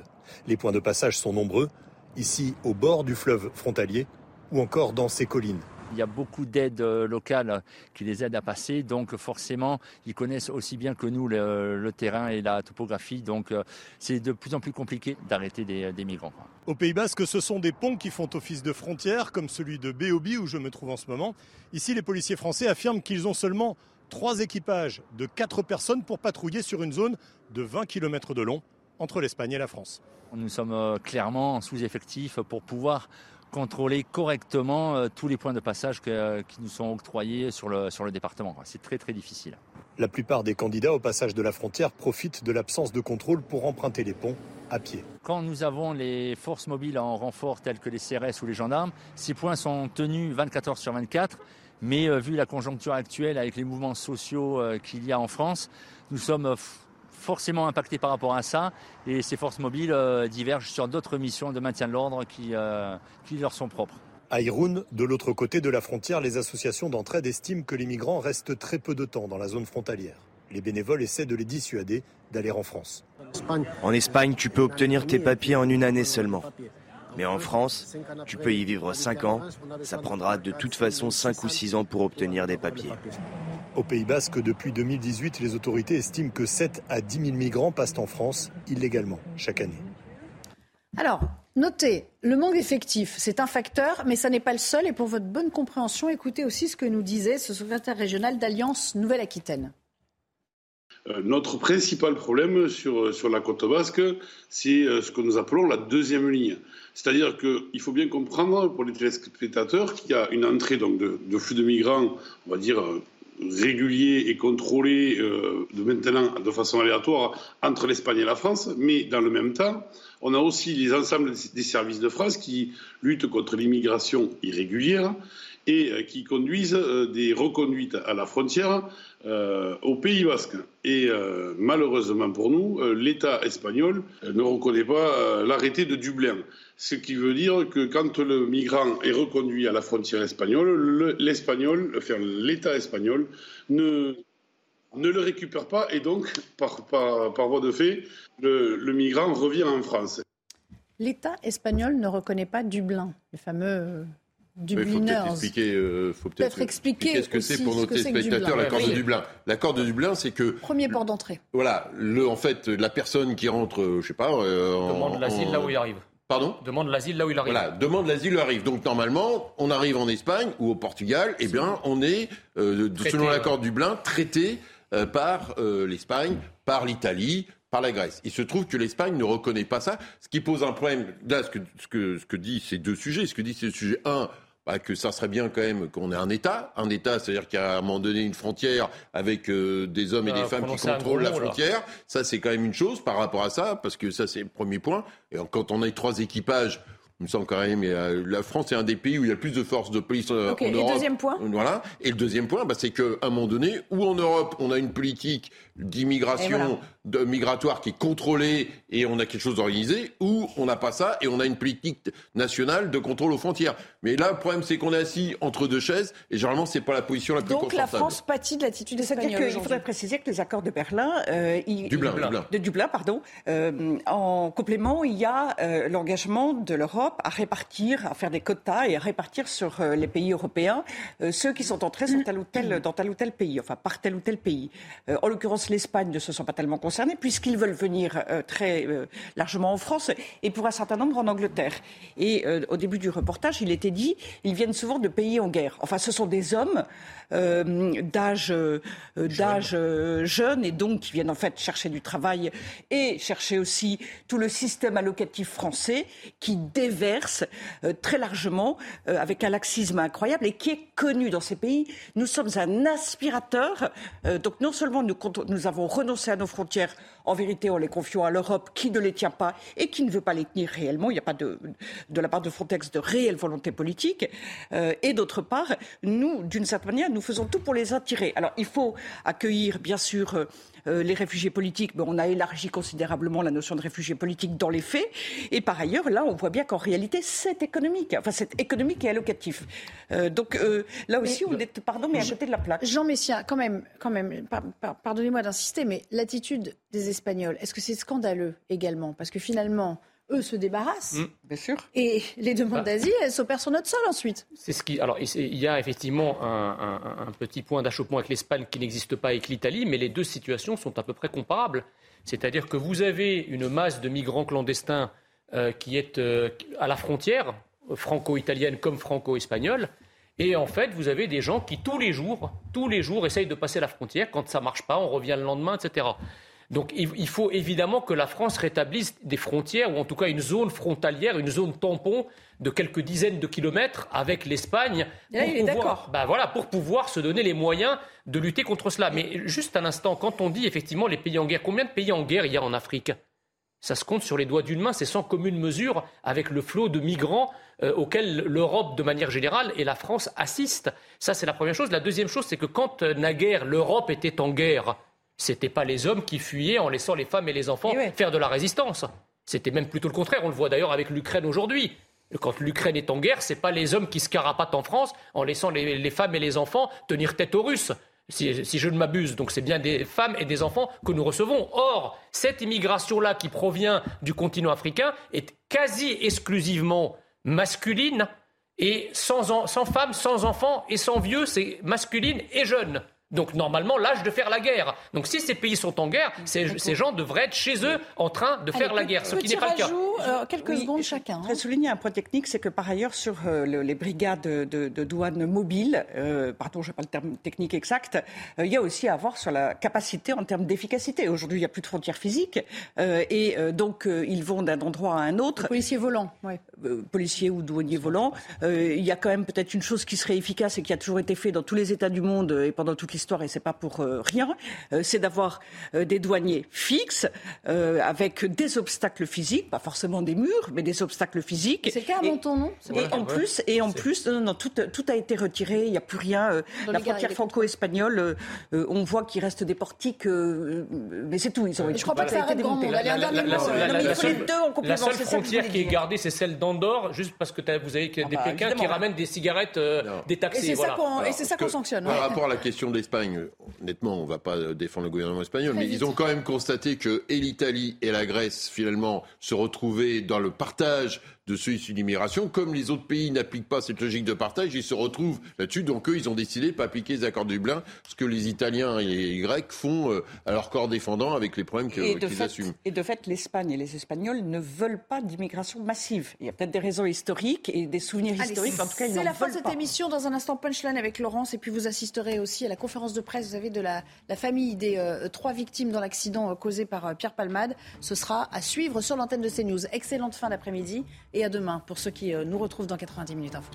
Les points de passage sont nombreux, ici au bord du fleuve frontalier ou encore dans ces collines il y a beaucoup d'aides euh, locales qui les aident à passer, donc forcément, ils connaissent aussi bien que nous le, terrain et la topographie, donc euh, c'est de plus en plus compliqué d'arrêter des, migrants. Au Pays Basque, ce sont des ponts qui font office de frontière, comme celui de Béobi où je me trouve en ce moment? Ici, les policiers français affirment qu'ils ont seulement trois équipages de quatre personnes pour patrouiller sur une zone de 20 km de long entre l'Espagne et la France. Nous sommes euh, clairement sous-effectifs pour pouvoir contrôler correctement euh, tous les points de passage euh, qui nous sont octroyés sur le, sur le département. C'est très très difficile. La plupart des candidats au passage de la frontière profitent de l'absence de contrôle pour emprunter les ponts à pied. Quand nous avons les forces mobiles en renfort telles que les CRS ou les gendarmes, ces points sont tenus 24 heures sur 24. Mais euh, vu la conjoncture actuelle avec les mouvements sociaux qu'il y a en France, nous sommes forcément impactés par rapport à ça et ces forces mobiles euh, divergent sur d'autres missions de maintien de l'ordre qui, euh, qui leur sont propres. À Irun, de l'autre côté de la frontière, les associations d'entraide estiment que les migrants restent très peu de temps dans la zone frontalière. Les bénévoles essaient de les dissuader d'aller en France. En Espagne, tu peux obtenir tes papiers en une année seulement. Mais en France, tu peux y vivre 5 ans. Ça prendra de toute façon 5 ou 6 ans pour obtenir des papiers. Au Pays Basque, depuis 2018, les autorités estiment que 7 à 10 000 migrants passent en France illégalement chaque année. Alors, notez, le manque d'effectifs, c'est un facteur, mais ça n'est pas le seul. Et pour votre bonne compréhension, écoutez aussi ce que nous disait ce secrétaire régional d'Alliance Nouvelle-Aquitaine. Euh, notre principal problème sur, euh, sur la côte basque, c'est euh, ce que nous appelons la deuxième ligne. C'est-à-dire qu'il faut bien comprendre pour les téléspectateurs qu'il y a une entrée donc, de, flux de migrants, on va dire, régulier et contrôlé euh, de maintenant de façon aléatoire entre l'Espagne et la France, mais dans le même temps, on a aussi les ensembles des services de France qui luttent contre l'immigration irrégulière et euh, qui conduisent euh, des reconduites à la frontière au Pays Basque. Et malheureusement pour nous, l'État espagnol ne reconnaît pas l'arrêté de Dublin. Ce qui veut dire que quand le migrant est reconduit à la frontière espagnole, l'espagnol, enfin, l'État espagnol, ne, ne le récupère pas et donc, par, par, voie de fait, le, migrant revient en France. L'État espagnol ne reconnaît pas Dublin, le fameux Dubliners. Il faut peut-être expliquer, peut ce que c'est pour nos téléspectateurs l'accord de Dublin. L'accord de Dublin, c'est que premier port d'entrée. Voilà, le, en fait, la personne qui rentre, je sais pas, euh, demande l'asile là où il arrive. Pardon? Demande l'asile là où il arrive. Voilà, demande l'asile où il arrive. Donc normalement, on arrive en Espagne ou au Portugal, eh bien, on est, euh, selon l'accord de Dublin, traité euh, par euh, l'Espagne, par l'Italie, par la Grèce. Il se trouve que l'Espagne ne reconnaît pas ça, ce qui pose un problème. Là, ce que, ce que, ce que dit ces deux sujets, ce que dit ces sujets, un, bah, que ça serait bien quand même qu'on ait un État. Un État, c'est-à-dire qu'à un moment donné, une frontière avec euh, des hommes et des femmes qui contrôlent la frontière. Ça, c'est quand même une chose par rapport à ça, parce que ça, c'est le premier point. Et quand on a trois équipages il me semble quand même, la France est un des pays où il y a le plus de forces de police euh, en Europe. Et deuxième point? Voilà. Et le deuxième point, bah, c'est qu'à un moment donné, où en Europe, on a une politique d'immigration, de migratoire qui est contrôlée et on a quelque chose d'organisé, ou on n'a pas ça et on a une politique nationale de contrôle aux frontières. Mais là, le problème, c'est qu'on est assis entre deux chaises et généralement, c'est pas la position la plus Donc confortable. Donc la France pâtit de l'attitude espagnole. Il faudrait préciser que les accords de Berlin, euh, Dublin, de Dublin, pardon, euh, en complément, il y a l'engagement de l'Europe l'Europe à répartir, à faire des quotas et à répartir sur les pays européens ceux qui sont entrés sur tel ou tel, dans tel ou tel pays, enfin par tel ou tel pays. en l'occurrence, l'Espagne ne se sent pas tellement concernés puisqu'ils veulent venir très largement en France et pour un certain nombre en Angleterre. Et au début du reportage, il était dit, ils viennent souvent de pays en guerre. Enfin, ce sont des hommes euh, d'âge euh, d'âge euh, jeune et donc qui viennent en fait chercher du travail et chercher aussi tout le système allocatif français qui déverse très largement avec un laxisme incroyable et qui est connu dans ces pays. Nous sommes un aspirateur. donc non seulement nous, nous avons renoncé à nos frontières en vérité, en les confiant à l'Europe qui ne les tient pas et qui ne veut pas les tenir réellement. Il n'y a pas de, la part de Frontex de réelle volonté politique. Euh, et d'autre part, nous, d'une certaine manière, nous faisons tout pour les attirer. Alors, il faut accueillir, bien sûr, euh, les réfugiés politiques, mais on a élargi considérablement la notion de réfugiés politiques dans les faits. Et par ailleurs, là, on voit bien qu'en réalité, c'est économique. Enfin, c'est économique et allocatif. Euh, donc euh, là aussi, on est, pardon, mais à côté de la plaque. Jean Messia, quand même, quand même pardonnez-moi d'insister, mais l'attitude des Espagnols, est-ce que c'est scandaleux également? Parce que finalement, eux se débarrassent. Mm. bien sûr. Et les demandes bah. d'asile, elles s'opèrent sur notre sol ensuite. C'est ce qui. Alors, il y a effectivement un, petit point d'achoppement avec l'Espagne qui n'existe pas avec l'Italie, mais les deux situations sont à peu près comparables. C'est-à-dire que vous avez une masse de migrants clandestins euh, qui est euh, à la frontière, franco-italienne comme franco-espagnole. Et en fait, vous avez des gens qui tous les jours, tous les jours, essayent de passer la frontière. Quand ça marche pas, on revient le lendemain, etc. Donc il faut évidemment que la France rétablisse des frontières, ou en tout cas une zone frontalière, une zone tampon de quelques dizaines de kilomètres avec l'Espagne. Là, il est d'accord. Ben voilà, pour pouvoir se donner les moyens de lutter contre cela. Mais juste un instant, quand on dit effectivement les pays en guerre, combien de pays en guerre il y a en Afrique? Ça se compte sur les doigts d'une main, c'est sans commune mesure avec le flot de migrants euh, auquel l'Europe, de manière générale, et la France assistent. Ça, c'est la première chose. La deuxième chose, c'est que quand euh, naguère l'Europe était en guerre, c'était pas les hommes qui fuyaient en laissant les femmes et les enfants eh faire de la résistance. C'était même plutôt le contraire. On le voit d'ailleurs avec l'Ukraine aujourd'hui. Quand l'Ukraine est en guerre, ce n'est pas les hommes qui se carapatent en France en laissant les, femmes et les enfants tenir tête aux Russes. Si, si je ne m'abuse. Donc c'est bien des femmes et des enfants que nous recevons. Or, cette immigration-là qui provient du continent africain est quasi exclusivement masculine et sans, sans femmes, sans enfants et sans vieux, c'est masculine et jeune. Donc normalement, l'âge de faire la guerre. Donc si ces pays sont en guerre, ces, gens devraient être chez eux en train de faire la guerre, ce qui n'est pas le cas. Euh, quelques secondes chacun. Je voudrais souligner un point technique, c'est que par ailleurs, sur euh, les brigades de, douane mobiles, euh, pardon, je n'ai pas le terme technique exact, il y a aussi à voir sur la capacité en termes d'efficacité. Aujourd'hui, il n'y a plus de frontières physiques, et donc ils vont d'un endroit à un autre. Policiers volants, oui. policiers ou douaniers volants. il y a quand même peut-être une chose qui serait efficace et qui a toujours été fait dans tous les États du monde et pendant toute l'histoire, et c'est pas pour rien, c'est d'avoir des douaniers fixes avec des obstacles physiques, pas forcément des murs, mais des obstacles physiques. C'est le cas à Menton, non? Et en plus, et en plus, non, non, tout, tout, a été retiré. Il n'y a plus rien. Euh, la frontière franco-espagnole, euh, euh, on voit qu'il reste des portiques, mais c'est tout. Ils ont, je crois pas que ça été démonté. La seule frontière qui est gardée, c'est celle d'Andorre, juste parce que vous avez des ah bah, Pékins qui ramènent des cigarettes détaxées. Et c'est ça qu'on sanctionne. Par rapport à la question de l'Espagne, honnêtement, on ne va pas défendre le gouvernement espagnol, mais ils ont quand même constaté que et l'Italie et la Grèce, finalement, se retrouvaient dans le partage de ceux issus d'immigration. Comme les autres pays n'appliquent pas cette logique de partage, ils se retrouvent là-dessus. Donc eux, ils ont décidé de ne pas appliquer les accords de Dublin, ce que les Italiens et les Grecs font euh, à leur corps défendant avec les problèmes qu'ils assument. Et de fait, l'Espagne et les Espagnols ne veulent pas d'immigration massive. Il y a peut-être des raisons historiques et des souvenirs historiques. En tout cas, c'est la fin de cette émission. Dans un instant, punchline avec Laurence. Et puis vous assisterez aussi à la conférence de presse, vous savez, de la, la famille des euh, trois victimes dans l'accident euh, causé par Pierre Palmade. Ce sera à suivre sur l'antenne de CNews. Excellente fin d'après-midi et à demain pour ceux qui euh, nous retrouvent dans 90 minutes info.